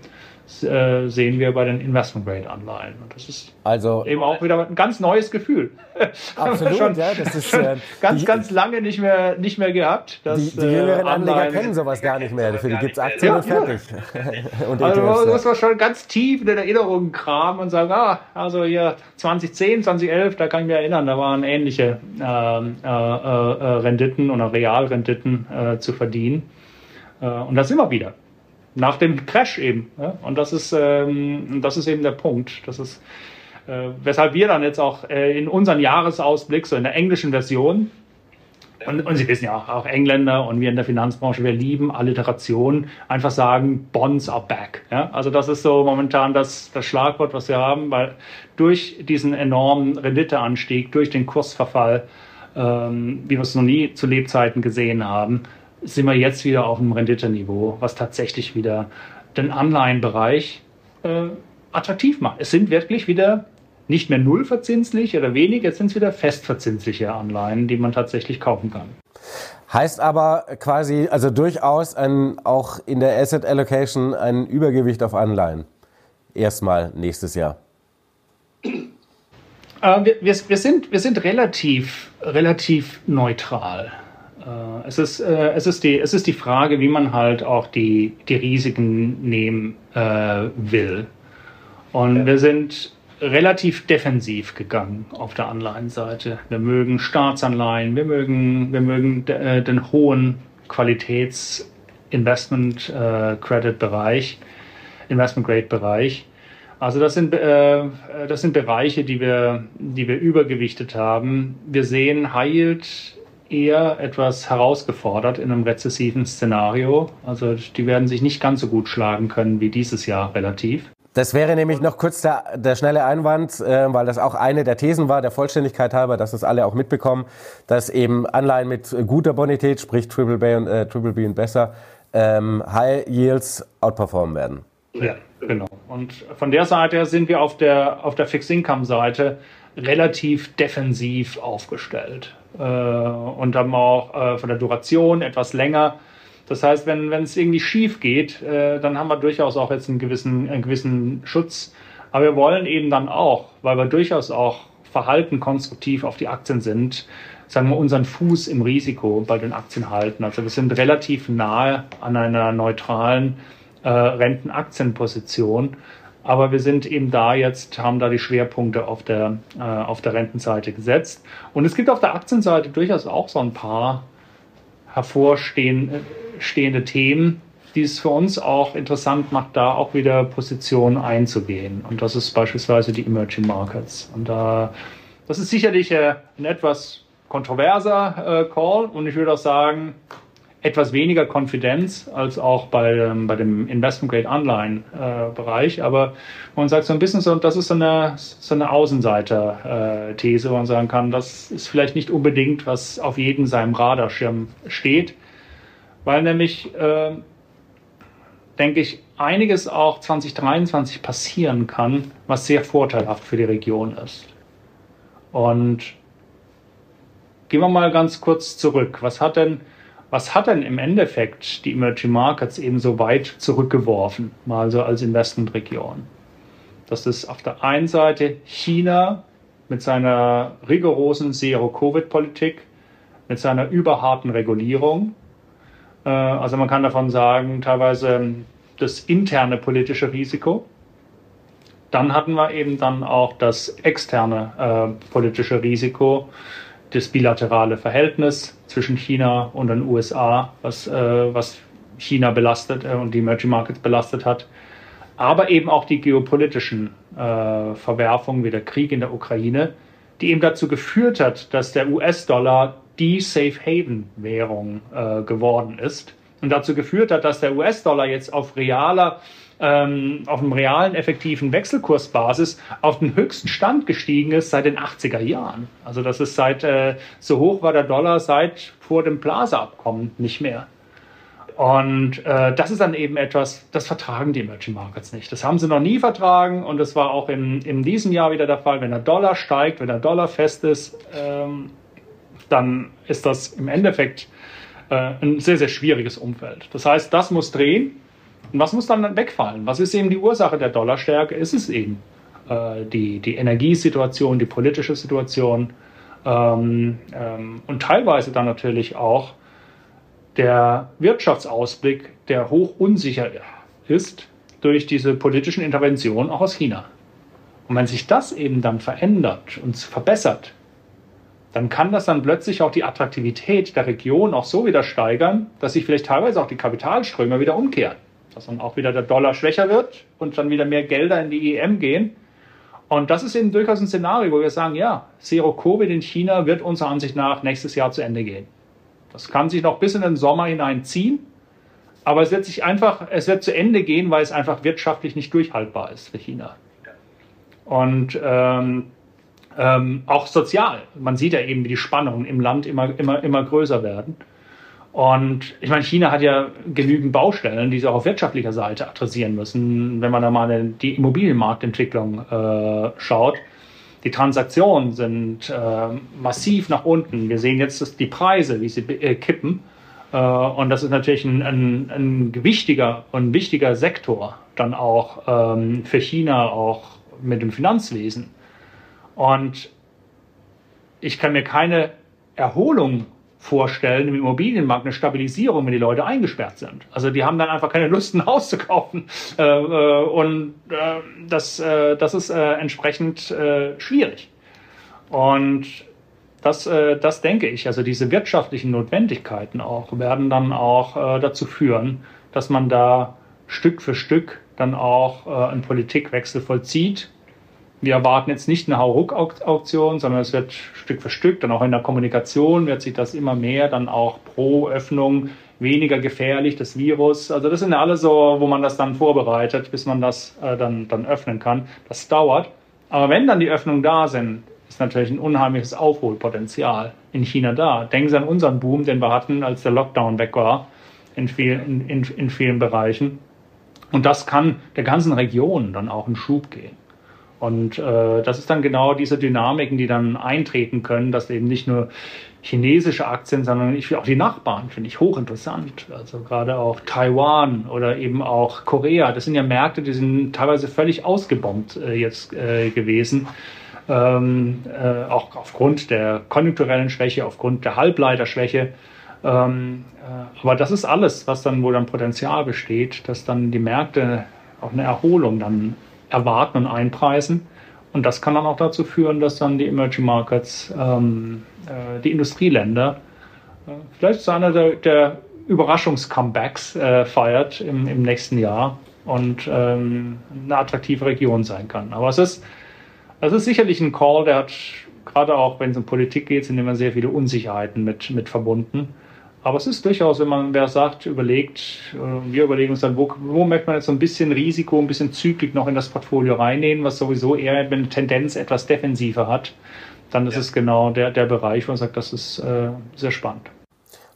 B: äh, sehen wir bei den Investment Grade Anleihen. Und das ist also eben auch wieder ein ganz neues Gefühl.
A: Absolut, schon, ja. Das ist
B: äh, ganz, die, ganz lange nicht mehr, nicht mehr gehabt.
A: Dass, die, die jüngeren äh, Anleger kennen sowas gar nicht mehr. Für die gibt es Aktien ja, und fertig.
B: Ja. und also man muss man schon ganz tief in den Erinnerungen kramen und sagen, ah, also hier 2010, 2011, da kann ich mich erinnern, da waren ähnliche ähm, äh, äh, Renditen oder Realrenditen zu verdienen. und das immer wieder nach dem Crash eben. Ja? Und das ist, ähm, das ist eben der Punkt. Das ist, äh, weshalb wir dann jetzt auch äh, in unseren Jahresausblick, so in der englischen Version, und, und Sie wissen ja auch, Engländer und wir in der Finanzbranche, wir lieben Alliteration, einfach sagen, Bonds are back. Ja? Also das ist so momentan das, das Schlagwort, was wir haben, weil durch diesen enormen Renditeanstieg, durch den Kursverfall, ähm, wie wir es noch nie zu Lebzeiten gesehen haben, sind wir jetzt wieder auf einem Renditeniveau, was tatsächlich wieder den Anleihenbereich äh, attraktiv macht. Es sind wirklich wieder nicht mehr nullverzinslich oder wenig, jetzt sind es wieder festverzinsliche Anleihen, die man tatsächlich kaufen kann.
A: Heißt aber quasi, also durchaus ein, auch in der Asset Allocation ein Übergewicht auf Anleihen. Erstmal nächstes Jahr.
B: Äh, wir, wir, wir, sind, wir sind relativ, relativ neutral. Äh, es, ist, äh, es, ist die, es ist die Frage, wie man halt auch die, die Risiken nehmen äh, will. Und ja. wir sind relativ defensiv gegangen auf der Anleihenseite. Wir mögen Staatsanleihen, wir mögen, wir mögen äh, den hohen Qualitäts-Investment-Credit-Bereich, Investment-Grade-Bereich. Also das sind, äh, das sind Bereiche, die wir, die wir übergewichtet haben. Wir sehen High Yield eher etwas herausgefordert in einem rezessiven Szenario. Also die werden sich nicht ganz so gut schlagen können wie dieses Jahr relativ.
A: Das wäre nämlich noch kurz der, der schnelle Einwand, äh, weil das auch eine der Thesen war, der Vollständigkeit halber, dass das alle auch mitbekommen, dass eben Anleihen mit guter Bonität, sprich Triple B und, äh, Triple B und besser, ähm, High Yields outperformen werden.
B: Ja, genau. Und von der Seite sind wir auf der, auf der Fixed Income Seite relativ defensiv aufgestellt. Äh, und haben auch äh, von der Duration etwas länger. Das heißt, wenn, wenn es irgendwie schief geht, äh, dann haben wir durchaus auch jetzt einen gewissen, einen gewissen Schutz. Aber wir wollen eben dann auch, weil wir durchaus auch verhalten konstruktiv auf die Aktien sind, sagen wir, unseren Fuß im Risiko bei den Aktien halten. Also wir sind relativ nahe an einer neutralen äh, Rentenaktienposition. Aber wir sind eben da jetzt, haben da die Schwerpunkte auf der, äh, auf der Rentenseite gesetzt. Und es gibt auf der Aktienseite durchaus auch so ein paar hervorstehende Themen, die es für uns auch interessant macht, da auch wieder Positionen einzugehen. Und das ist beispielsweise die Emerging Markets. Und da, das ist sicherlich äh, ein etwas kontroverser äh, Call. Und ich würde auch sagen, etwas weniger Konfidenz als auch bei, ähm, bei dem Investment Grade Anleihen äh, Bereich. Aber man sagt so ein bisschen so, das ist so eine, so eine Außenseiter-These, wo man sagen kann, das ist vielleicht nicht unbedingt, was auf jedem seinem Radarschirm steht, weil nämlich, äh, denke ich, einiges auch 2023 passieren kann, was sehr vorteilhaft für die Region ist. Und gehen wir mal ganz kurz zurück. Was hat denn was hat denn im Endeffekt die Emerging Markets eben so weit zurückgeworfen, mal so als Investmentregion? Das ist auf der einen Seite China mit seiner rigorosen Zero-Covid-Politik, mit seiner überharten Regulierung. Äh, also man kann davon sagen, teilweise das interne politische Risiko. Dann hatten wir eben dann auch das externe äh, politische Risiko, das bilaterale Verhältnis zwischen China und den USA, was, äh, was China belastet äh, und die Emerging Markets belastet hat, aber eben auch die geopolitischen äh, Verwerfungen wie der Krieg in der Ukraine, die eben dazu geführt hat, dass der US-Dollar die Safe Haven Währung äh, geworden ist. Und dazu geführt hat, dass der US-Dollar jetzt auf realer ähm, auf einem realen effektiven Wechselkursbasis auf den höchsten Stand gestiegen ist seit den 80er Jahren. Also das ist seit, äh, so hoch war der Dollar seit vor dem Plaza-Abkommen nicht mehr. Und äh, das ist dann eben etwas, das vertragen die Emerging Markets nicht. Das haben sie noch nie vertragen und das war auch in, in diesem Jahr wieder der Fall. Wenn der Dollar steigt, wenn der Dollar fest ist, ähm, dann ist das im Endeffekt äh, ein sehr, sehr schwieriges Umfeld. Das heißt, das muss drehen. Und was muss dann wegfallen? Was ist eben die Ursache der Dollarstärke? Ist es eben äh, die, die Energiesituation, die politische Situation ähm, ähm, und teilweise dann natürlich auch der Wirtschaftsausblick, der hoch unsicher ist durch diese politischen Interventionen auch aus China. Und wenn sich das eben dann verändert und verbessert, dann kann das dann plötzlich auch die Attraktivität der Region auch so wieder steigern, dass sich vielleicht teilweise auch die Kapitalströme wieder umkehren dass dann auch wieder der Dollar schwächer wird und dann wieder mehr Gelder in die EM gehen. Und das ist eben durchaus ein Szenario, wo wir sagen, ja, Zero Covid in China wird unserer Ansicht nach nächstes Jahr zu Ende gehen. Das kann sich noch bis in den Sommer hineinziehen, aber es wird sich einfach, es wird zu Ende gehen, weil es einfach wirtschaftlich nicht durchhaltbar ist für China. Und ähm, ähm, auch sozial. Man sieht ja eben, wie die Spannungen im Land immer, immer, immer größer werden. Und ich meine, China hat ja genügend Baustellen, die sie auch auf wirtschaftlicher Seite adressieren müssen. Wenn man da mal die Immobilienmarktentwicklung äh, schaut, die Transaktionen sind äh, massiv nach unten. Wir sehen jetzt die Preise, wie sie äh, kippen. Äh, und das ist natürlich ein, ein, ein gewichtiger und wichtiger Sektor dann auch ähm, für China, auch mit dem Finanzwesen. Und ich kann mir keine Erholung vorstellen im Immobilienmarkt eine Stabilisierung, wenn die Leute eingesperrt sind. Also die haben dann einfach keine Lust, ein Haus zu kaufen. Äh, äh, und äh, das, das ist entsprechend schwierig. Und das, das denke ich, also diese wirtschaftlichen Notwendigkeiten auch, werden dann auch dazu führen, dass man da Stück für Stück dann auch äh, ein Politikwechsel vollzieht. Wir erwarten jetzt nicht eine Hauruck-Auktion, sondern es wird Stück für Stück, dann auch in der Kommunikation wird sich das immer mehr dann auch pro Öffnung weniger gefährlich, das Virus. Also das sind ja alle so, wo man das dann vorbereitet, bis man das äh, dann, dann öffnen kann. Das dauert. Aber wenn dann die Öffnungen da sind, ist natürlich ein unheimliches Aufholpotenzial in China da. Denken Sie an unseren Boom, den wir hatten, als der Lockdown weg war in vielen, in, in, vielen Bereichen. Und das kann der ganzen Region dann auch einen Schub gehen. Und äh, das ist dann genau diese Dynamiken, die dann eintreten können, dass eben nicht nur chinesische Aktien, sondern ich auch die Nachbarn finde ich hochinteressant. Also gerade auch Taiwan oder eben auch Korea. Das sind ja Märkte, die sind teilweise völlig ausgebombt äh, jetzt äh, gewesen. Ähm, äh, auch aufgrund der konjunkturellen Schwäche, aufgrund der Halbleiterschwäche. Ähm, äh, aber das ist alles, was dann, wo dann Potenzial besteht, dass dann die Märkte auch eine Erholung dann erwarten und einpreisen. Und das kann dann auch dazu führen, dass dann die Emerging Markets, ähm, äh, die Industrieländer, äh, vielleicht zu einer der, der Überraschungscomebacks äh, feiert im, im nächsten Jahr und ähm, eine attraktive Region sein kann. Aber es ist, es ist sicherlich ein Call, der hat gerade auch, wenn es um Politik geht, sind immer sehr viele Unsicherheiten mit, mit verbunden. Aber es ist durchaus, wenn man, wer sagt, überlegt, äh, wir überlegen uns dann, wo, wo möchte man jetzt so ein bisschen Risiko, ein bisschen Zyklik noch in das Portfolio reinnehmen, was sowieso eher eine Tendenz etwas defensiver hat, dann ist ja. es genau der, der Bereich, wo man sagt, das ist äh, sehr spannend.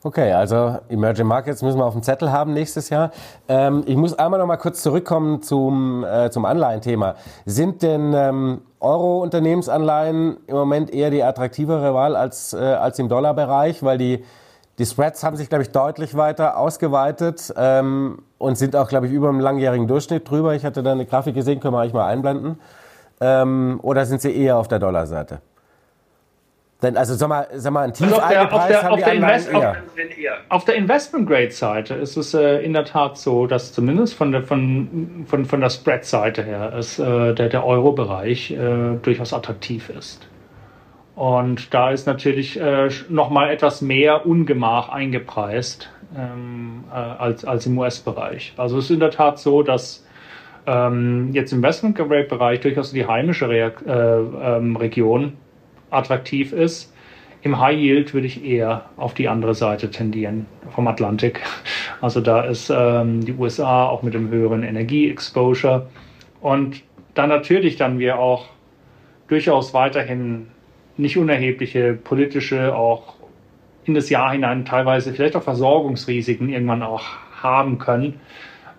A: Okay, also Emerging Markets müssen wir auf dem Zettel haben nächstes Jahr. Ähm, ich muss einmal noch mal kurz zurückkommen zum, äh, zum Anleihenthema. Sind denn ähm, Euro-Unternehmensanleihen im Moment eher die attraktivere Wahl als, äh, als im Dollarbereich, weil die die Spreads haben sich, glaube ich, deutlich weiter ausgeweitet ähm, und sind auch, glaube ich, über dem langjährigen Durchschnitt drüber. Ich hatte da eine Grafik gesehen, können wir eigentlich mal einblenden. Ähm, oder sind sie eher auf der Dollarseite? Denn, also sag mal, sag mal ein tief
B: also auf der, auf der, auf der, Invest, auf, auf der Investment Grade Seite ist es äh, in der Tat so, dass zumindest von der von von, von der Spread Seite her ist, äh, der der Euro Bereich äh, durchaus attraktiv ist. Und da ist natürlich äh, nochmal etwas mehr Ungemach eingepreist ähm, äh, als, als im US-Bereich. Also es ist in der Tat so, dass ähm, jetzt im Investment-Grade-Bereich durchaus die heimische Re äh, ähm, Region attraktiv ist. Im High Yield würde ich eher auf die andere Seite tendieren, vom Atlantik. Also da ist ähm, die USA auch mit dem höheren Energie-Exposure. Und dann natürlich dann wir auch durchaus weiterhin nicht unerhebliche politische, auch in das Jahr hinein teilweise vielleicht auch Versorgungsrisiken irgendwann auch haben können.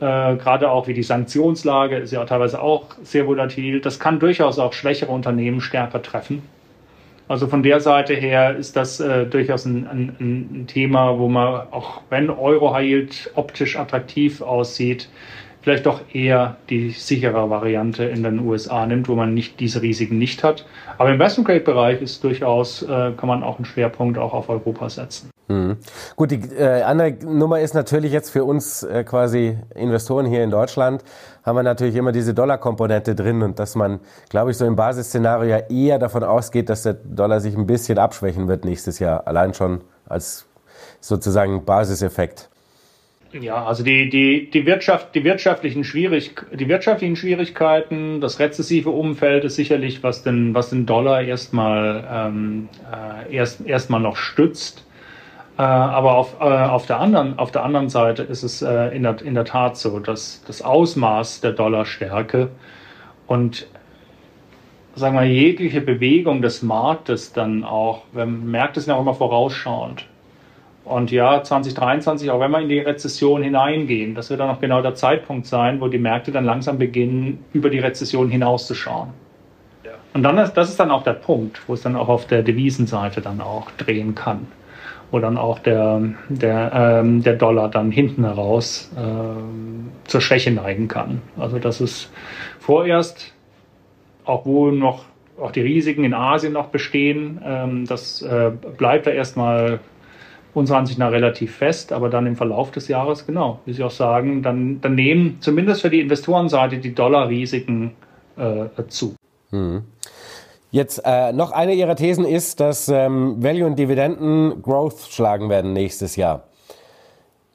B: Äh, gerade auch wie die Sanktionslage ist ja teilweise auch sehr volatil. Das kann durchaus auch schwächere Unternehmen stärker treffen. Also von der Seite her ist das äh, durchaus ein, ein, ein, Thema, wo man auch wenn Euro High Yield optisch attraktiv aussieht, vielleicht doch eher die sichere Variante in den USA nimmt, wo man nicht diese Risiken nicht hat. Aber im Investment Grade Bereich ist durchaus, äh, kann man auch einen Schwerpunkt auch auf Europa setzen.
A: Mhm. Gut, die äh, andere Nummer ist natürlich jetzt für uns äh, quasi Investoren hier in Deutschland, haben wir natürlich immer diese Dollar-Komponente drin und dass man, glaube ich, so im Basisszenario ja eher davon ausgeht, dass der Dollar sich ein bisschen abschwächen wird nächstes Jahr, allein schon als sozusagen Basiseffekt.
B: Ja, also die, die, die, Wirtschaft, die, wirtschaftlichen Schwierig, die wirtschaftlichen Schwierigkeiten, das rezessive Umfeld ist sicherlich, was den, was den Dollar erstmal ähm, äh, erst, erstmal noch stützt. Äh, aber auf, äh, auf, der anderen, auf der anderen Seite ist es äh, in, der, in der Tat so, dass das Ausmaß der Dollarstärke und sagen wir jegliche Bewegung des Marktes dann auch, man merkt es ja auch immer vorausschauend, und ja, 2023, auch wenn wir in die Rezession hineingehen, das wird dann auch genau der Zeitpunkt sein, wo die Märkte dann langsam beginnen, über die Rezession hinauszuschauen. Ja. Und dann ist, das ist dann auch der Punkt, wo es dann auch auf der Devisenseite dann auch drehen kann. Wo dann auch der, der, ähm, der Dollar dann hinten heraus ähm, zur Schwäche neigen kann. Also das ist vorerst, auch wo noch auch die Risiken in Asien noch bestehen, ähm, das äh, bleibt da erstmal unserer Ansicht nach relativ fest, aber dann im Verlauf des Jahres, genau, wie Sie auch sagen, dann, dann nehmen zumindest für die Investorenseite die Dollarrisiken äh, zu. Hm.
A: Jetzt äh, noch eine Ihrer Thesen ist, dass ähm, Value und Dividenden Growth schlagen werden nächstes Jahr.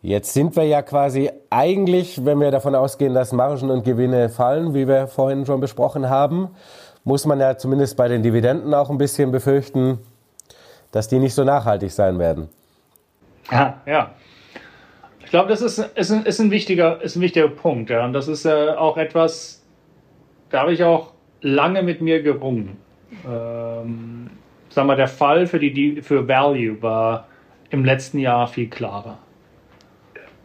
A: Jetzt sind wir ja quasi eigentlich, wenn wir davon ausgehen, dass Margen und Gewinne fallen, wie wir vorhin schon besprochen haben, muss man ja zumindest bei den Dividenden auch ein bisschen befürchten, dass die nicht so nachhaltig sein werden.
B: Ja, ja. Ich glaube, das ist, ist, ein, ist, ein wichtiger, ist ein wichtiger Punkt. Ja. Und das ist äh, auch etwas, da habe ich auch lange mit mir gerungen. Ähm, sagen wir, der Fall für, die, für Value war im letzten Jahr viel klarer.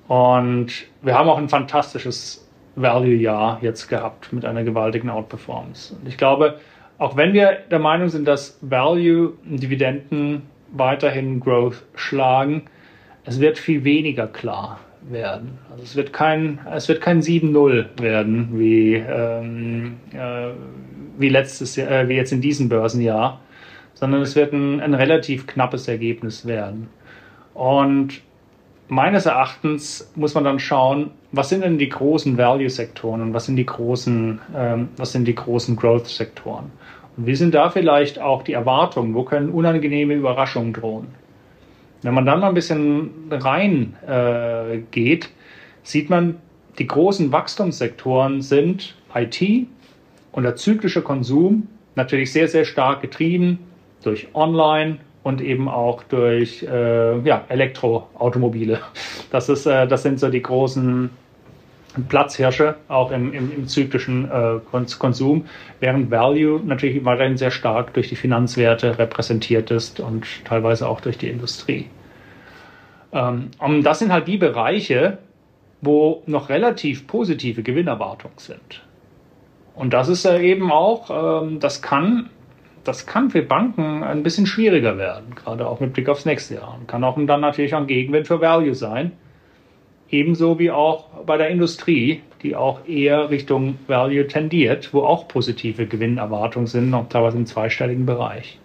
B: Und wir haben auch ein fantastisches Value-Jahr jetzt gehabt mit einer gewaltigen Outperformance. Und ich glaube, auch wenn wir der Meinung sind, dass Value und Dividenden weiterhin Growth schlagen, es wird viel weniger klar werden. Also es wird kein, es wird kein 7-0 werden, wie, ähm, äh, wie letztes Jahr, äh, wie jetzt in diesem Börsenjahr, sondern es wird ein, ein relativ knappes Ergebnis werden. Und meines Erachtens muss man dann schauen, was sind denn die großen Value-Sektoren und was sind die großen, ähm, was sind die großen Growth-Sektoren? Und wie sind da vielleicht auch die Erwartungen? Wo können unangenehme Überraschungen drohen? Wenn man dann mal ein bisschen rein äh, geht, sieht man, die großen Wachstumssektoren sind IT und der zyklische Konsum, natürlich sehr, sehr stark getrieben durch Online und eben auch durch äh, ja, Elektroautomobile. Das, ist, äh, das sind so die großen Platzhirsche, auch im, im, im zyklischen äh, Konsum, während Value natürlich weiterhin sehr stark durch die Finanzwerte repräsentiert ist und teilweise auch durch die Industrie. Ähm, und das sind halt die Bereiche, wo noch relativ positive Gewinnerwartungen sind. Und das ist ja eben auch, ähm, das kann, das kann für Banken ein bisschen schwieriger werden, gerade auch mit Blick aufs nächste Jahr. Und kann auch dann natürlich ein Gegenwind für Value sein. Ebenso wie auch bei der Industrie, die auch eher Richtung Value tendiert, wo auch positive Gewinnerwartungen sind, noch teilweise im zweistelligen Bereich.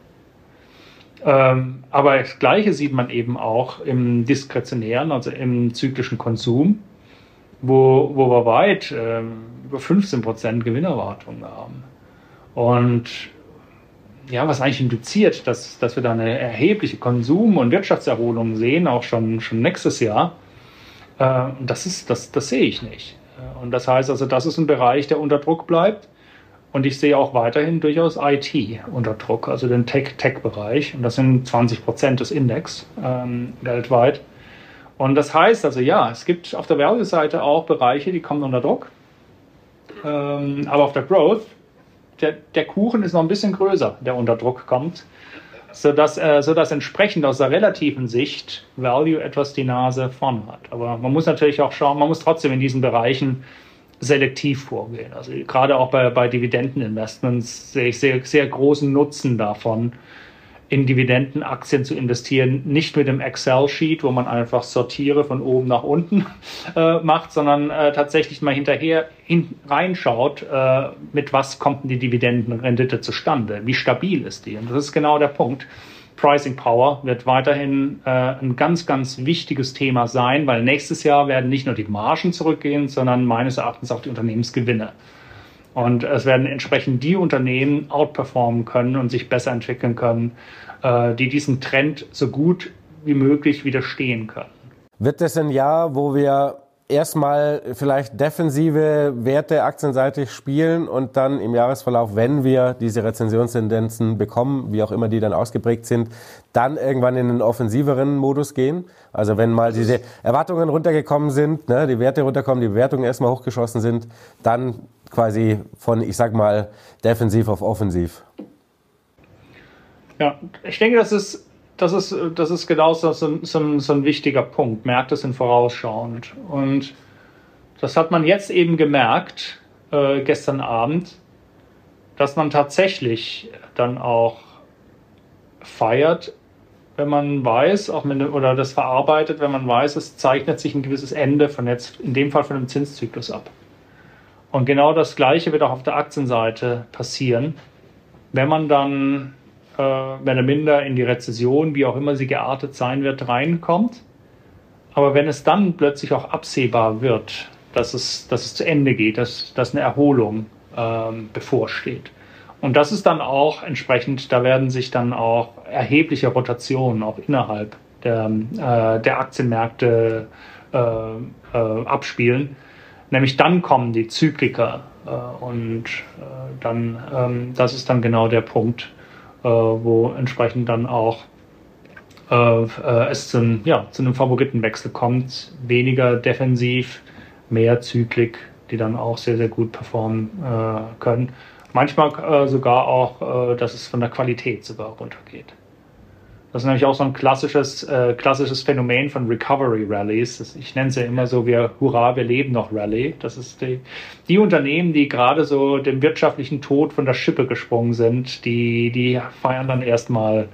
B: Ähm, aber das Gleiche sieht man eben auch im diskretionären, also im zyklischen Konsum, wo, wo wir weit äh, über 15 Prozent Gewinnerwartungen haben. Und ja, was eigentlich impliziert, dass, dass wir da eine erhebliche Konsum- und Wirtschaftserholung sehen, auch schon, schon nächstes Jahr. Äh, das, ist, das, das sehe ich nicht. Und das heißt also, das ist ein Bereich, der unter Druck bleibt. Und ich sehe auch weiterhin durchaus IT unter Druck, also den Tech-Tech-Bereich. Und das sind 20 Prozent des Index ähm, weltweit. Und das heißt also, ja, es gibt auf der Value-Seite auch Bereiche, die kommen unter Druck. Ähm, aber auf der Growth, der, der Kuchen ist noch ein bisschen größer, der unter Druck kommt. Sodass, äh, sodass entsprechend aus der relativen Sicht Value etwas die Nase vorn hat. Aber man muss natürlich auch schauen, man muss trotzdem in diesen Bereichen selektiv vorgehen. Also gerade auch bei, bei Dividendeninvestments sehe ich sehr, sehr großen Nutzen davon, in Dividendenaktien zu investieren, nicht mit dem Excel-Sheet, wo man einfach Sortiere von oben nach unten äh, macht, sondern äh, tatsächlich mal hinterher hin, reinschaut, äh, mit was kommt denn die Dividendenrendite zustande, wie stabil ist die. Und das ist genau der Punkt. Pricing Power wird weiterhin äh, ein ganz, ganz wichtiges Thema sein, weil nächstes Jahr werden nicht nur die Margen zurückgehen, sondern meines Erachtens auch die Unternehmensgewinne. Und es werden entsprechend die Unternehmen outperformen können und sich besser entwickeln können, äh, die diesem Trend so gut wie möglich widerstehen können.
A: Wird es ein Jahr, wo wir erstmal vielleicht defensive Werte aktienseitig spielen und dann im Jahresverlauf, wenn wir diese Rezensionstendenzen bekommen, wie auch immer die dann ausgeprägt sind, dann irgendwann in einen offensiveren Modus gehen. Also wenn mal diese Erwartungen runtergekommen sind, ne, die Werte runterkommen, die Bewertungen erstmal hochgeschossen sind, dann quasi von, ich sag mal, defensiv auf offensiv.
B: Ja, ich denke, das ist das ist, das ist genau so, so, so, ein wichtiger Punkt. Märkte sind vorausschauend. Und das hat man jetzt eben gemerkt, äh, gestern Abend, dass man tatsächlich dann auch feiert, wenn man weiß, auch mit, oder das verarbeitet, wenn man weiß, es zeichnet sich ein gewisses Ende von jetzt, in dem Fall von einem Zinszyklus ab. Und genau das Gleiche wird auch auf der Aktienseite passieren, wenn man dann äh, mehr oder minder in die Rezession, wie auch immer sie geartet sein wird, reinkommt. Aber wenn es dann plötzlich auch absehbar wird, dass es, dass es zu Ende geht, dass, dass eine Erholung ähm, bevorsteht. Und das ist dann auch entsprechend, da werden sich dann auch erhebliche Rotationen auch innerhalb der, äh, der Aktienmärkte äh, äh, abspielen. Nämlich dann kommen die Zykliker äh, und äh, dann, ähm, das ist dann genau der Punkt, äh, wo entsprechend dann auch es zum, ja, zu einem Favoritenwechsel kommt. Weniger defensiv, mehr Zyklik, die dann auch sehr, sehr gut performen können. Manchmal sogar auch, dass es von der Qualität sogar runtergeht. Das ist nämlich auch so ein klassisches, äh, klassisches Phänomen von Recovery Rallies. Ich nenne es ja immer so, wir, hurra, wir leben noch Rally. Das ist die, die Unternehmen, die gerade so dem wirtschaftlichen Tod von der Schippe gesprungen sind, die, die feiern dann erstmal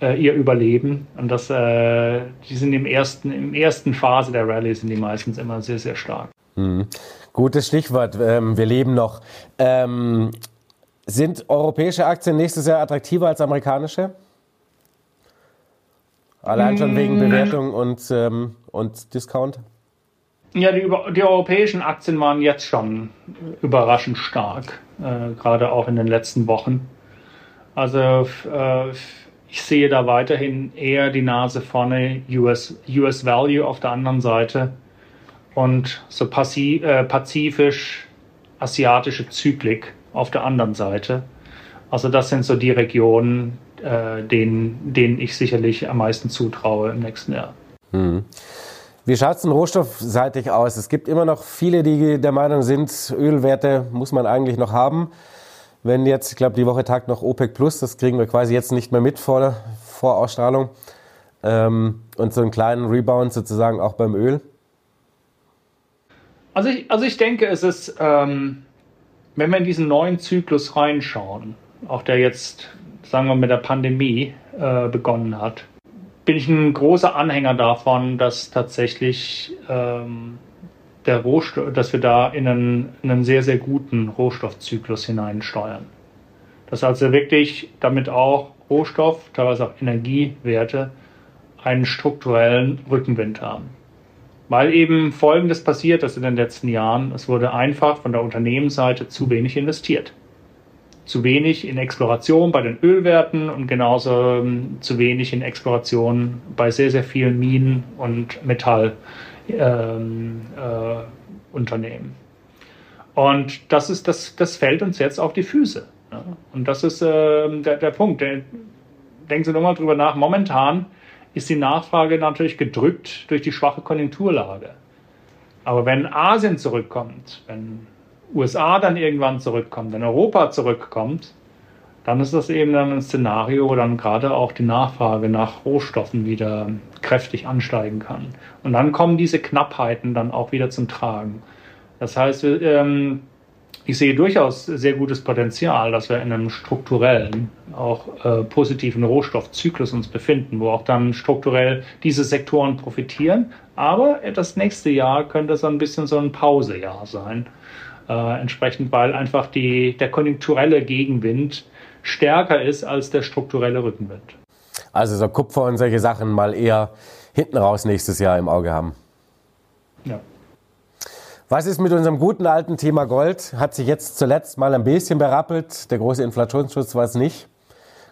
B: äh, ihr Überleben. Und das, äh, die sind im ersten, im ersten Phase der Rallye sind die meistens immer sehr, sehr stark.
A: Mhm. Gutes Stichwort. Ähm, wir leben noch. Ähm, sind europäische Aktien nächstes Jahr attraktiver als amerikanische? Allein schon wegen mm. Bewertung und, ähm, und Discount?
B: Ja, die, die, europäischen Aktien waren jetzt schon überraschend stark, äh, gerade auch in den letzten Wochen. Also äh, ich sehe da weiterhin eher die Nase vorne, US, US Value auf der anderen Seite und so passiv, äh, pazifisch asiatische Zyklik auf der anderen Seite. Also das sind so die Regionen, äh, denen, denen ich sicherlich am meisten zutraue im nächsten Jahr. Hm.
A: Wie schaut es denn rohstoffseitig aus? Es gibt immer noch viele, die der Meinung sind, Ölwerte muss man eigentlich noch haben. Wenn jetzt, ich glaube, die Woche tagt noch OPEC Plus, das kriegen wir quasi jetzt nicht mehr mit vor, vor Ausstrahlung. Ähm, und so einen kleinen Rebound sozusagen auch beim Öl.
B: Also ich, also ich denke, es ist, ähm, wenn wir in diesen neuen Zyklus reinschauen, auch der jetzt sagen wir, mit der Pandemie äh, begonnen hat, bin ich ein großer Anhänger davon, dass tatsächlich ähm, der Rohstoff, dass wir da in einen, in einen sehr, sehr guten Rohstoffzyklus hineinsteuern. Dass also wirklich damit auch Rohstoff, teilweise auch Energiewerte, einen strukturellen Rückenwind haben. Weil eben Folgendes passiert ist in den letzten Jahren. Es wurde einfach von der Unternehmensseite zu wenig investiert zu wenig in Exploration bei den Ölwerten und genauso ähm, zu wenig in Exploration bei sehr, sehr vielen Minen und Metallunternehmen. Ähm, äh, und das, ist, das, das fällt uns jetzt auf die Füße. Ja. Und das ist äh, der, der Punkt. denken Sie nochmal drüber nach. Momentan ist die Nachfrage natürlich gedrückt durch die schwache Konjunkturlage. Aber wenn Asien zurückkommt, wenn USA dann irgendwann zurückkommt, wenn Europa zurückkommt, dann ist das eben dann ein Szenario, wo dann gerade auch die Nachfrage nach Rohstoffen wieder kräftig ansteigen kann. Und dann kommen diese Knappheiten dann auch wieder zum Tragen. Das heißt, ähm, ich sehe durchaus sehr gutes Potenzial, dass wir in einem strukturellen, auch äh, positiven Rohstoffzyklus uns befinden, wo auch dann strukturell diese Sektoren profitieren. Aber das nächste Jahr könnte so ein bisschen so ein Pausejahr sein. Äh, entsprechend, weil einfach die, der konjunkturelle Gegenwind stärker ist als der strukturelle Rückenwind.
A: Also so Kupfer und solche Sachen mal eher hinten raus nächstes Jahr im Auge haben. Ja. Was ist mit unserem guten alten Thema Gold? Hat sich jetzt zuletzt mal ein bisschen berappelt. Der große Inflationsschutz war es nicht.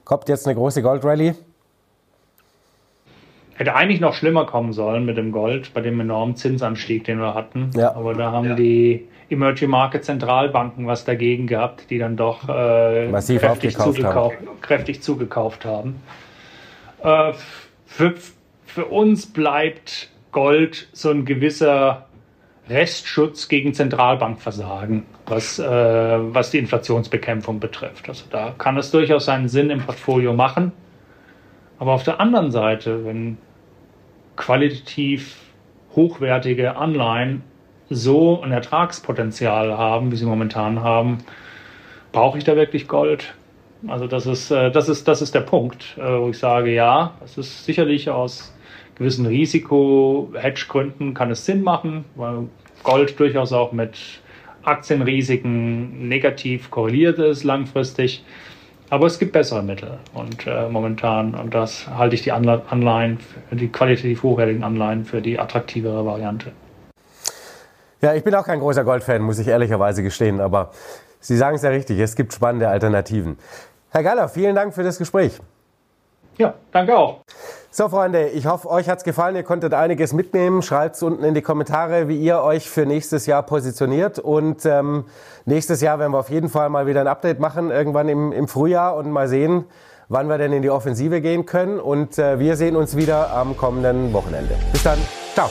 A: Kommt jetzt eine große Goldrallye?
B: Hätte eigentlich noch schlimmer kommen sollen mit dem Gold, bei dem enormen Zinsanstieg, den wir hatten. Ja. Aber da haben ja. die Emerging Market Zentralbanken was dagegen gehabt, die dann doch äh, Massiv kräftig, zugekauft, haben. kräftig zugekauft haben. Äh, für, für uns bleibt Gold so ein gewisser Restschutz gegen Zentralbankversagen, was, äh, was die Inflationsbekämpfung betrifft. Also da kann es durchaus seinen Sinn im Portfolio machen. Aber auf der anderen Seite, wenn qualitativ hochwertige Anleihen so ein Ertragspotenzial haben, wie sie momentan haben, brauche ich da wirklich Gold? Also das ist, äh, das ist, das ist der Punkt, äh, wo ich sage, ja, es ist sicherlich aus gewissen Risiko-Hedge-Gründen kann es Sinn machen, weil Gold durchaus auch mit Aktienrisiken negativ korreliert ist langfristig. Aber es gibt bessere Mittel und äh, momentan, und das halte ich die Anleihen, die qualitativ hochwertigen Anleihen für die attraktivere Variante.
A: Ja, ich bin auch kein großer Goldfan, muss ich ehrlicherweise gestehen, aber Sie sagen es ja richtig, es gibt spannende Alternativen. Herr Galler, vielen Dank für das Gespräch.
B: Ja, danke auch.
A: So, Freunde, ich hoffe, euch hat's gefallen. Ihr konntet einiges mitnehmen. Schreibt's unten in die Kommentare, wie ihr euch für nächstes Jahr positioniert. Und ähm, nächstes Jahr werden wir auf jeden Fall mal wieder ein Update machen, irgendwann im, im Frühjahr und mal sehen, wann wir denn in die Offensive gehen können. Und äh, wir sehen uns wieder am kommenden Wochenende. Bis dann. Ciao.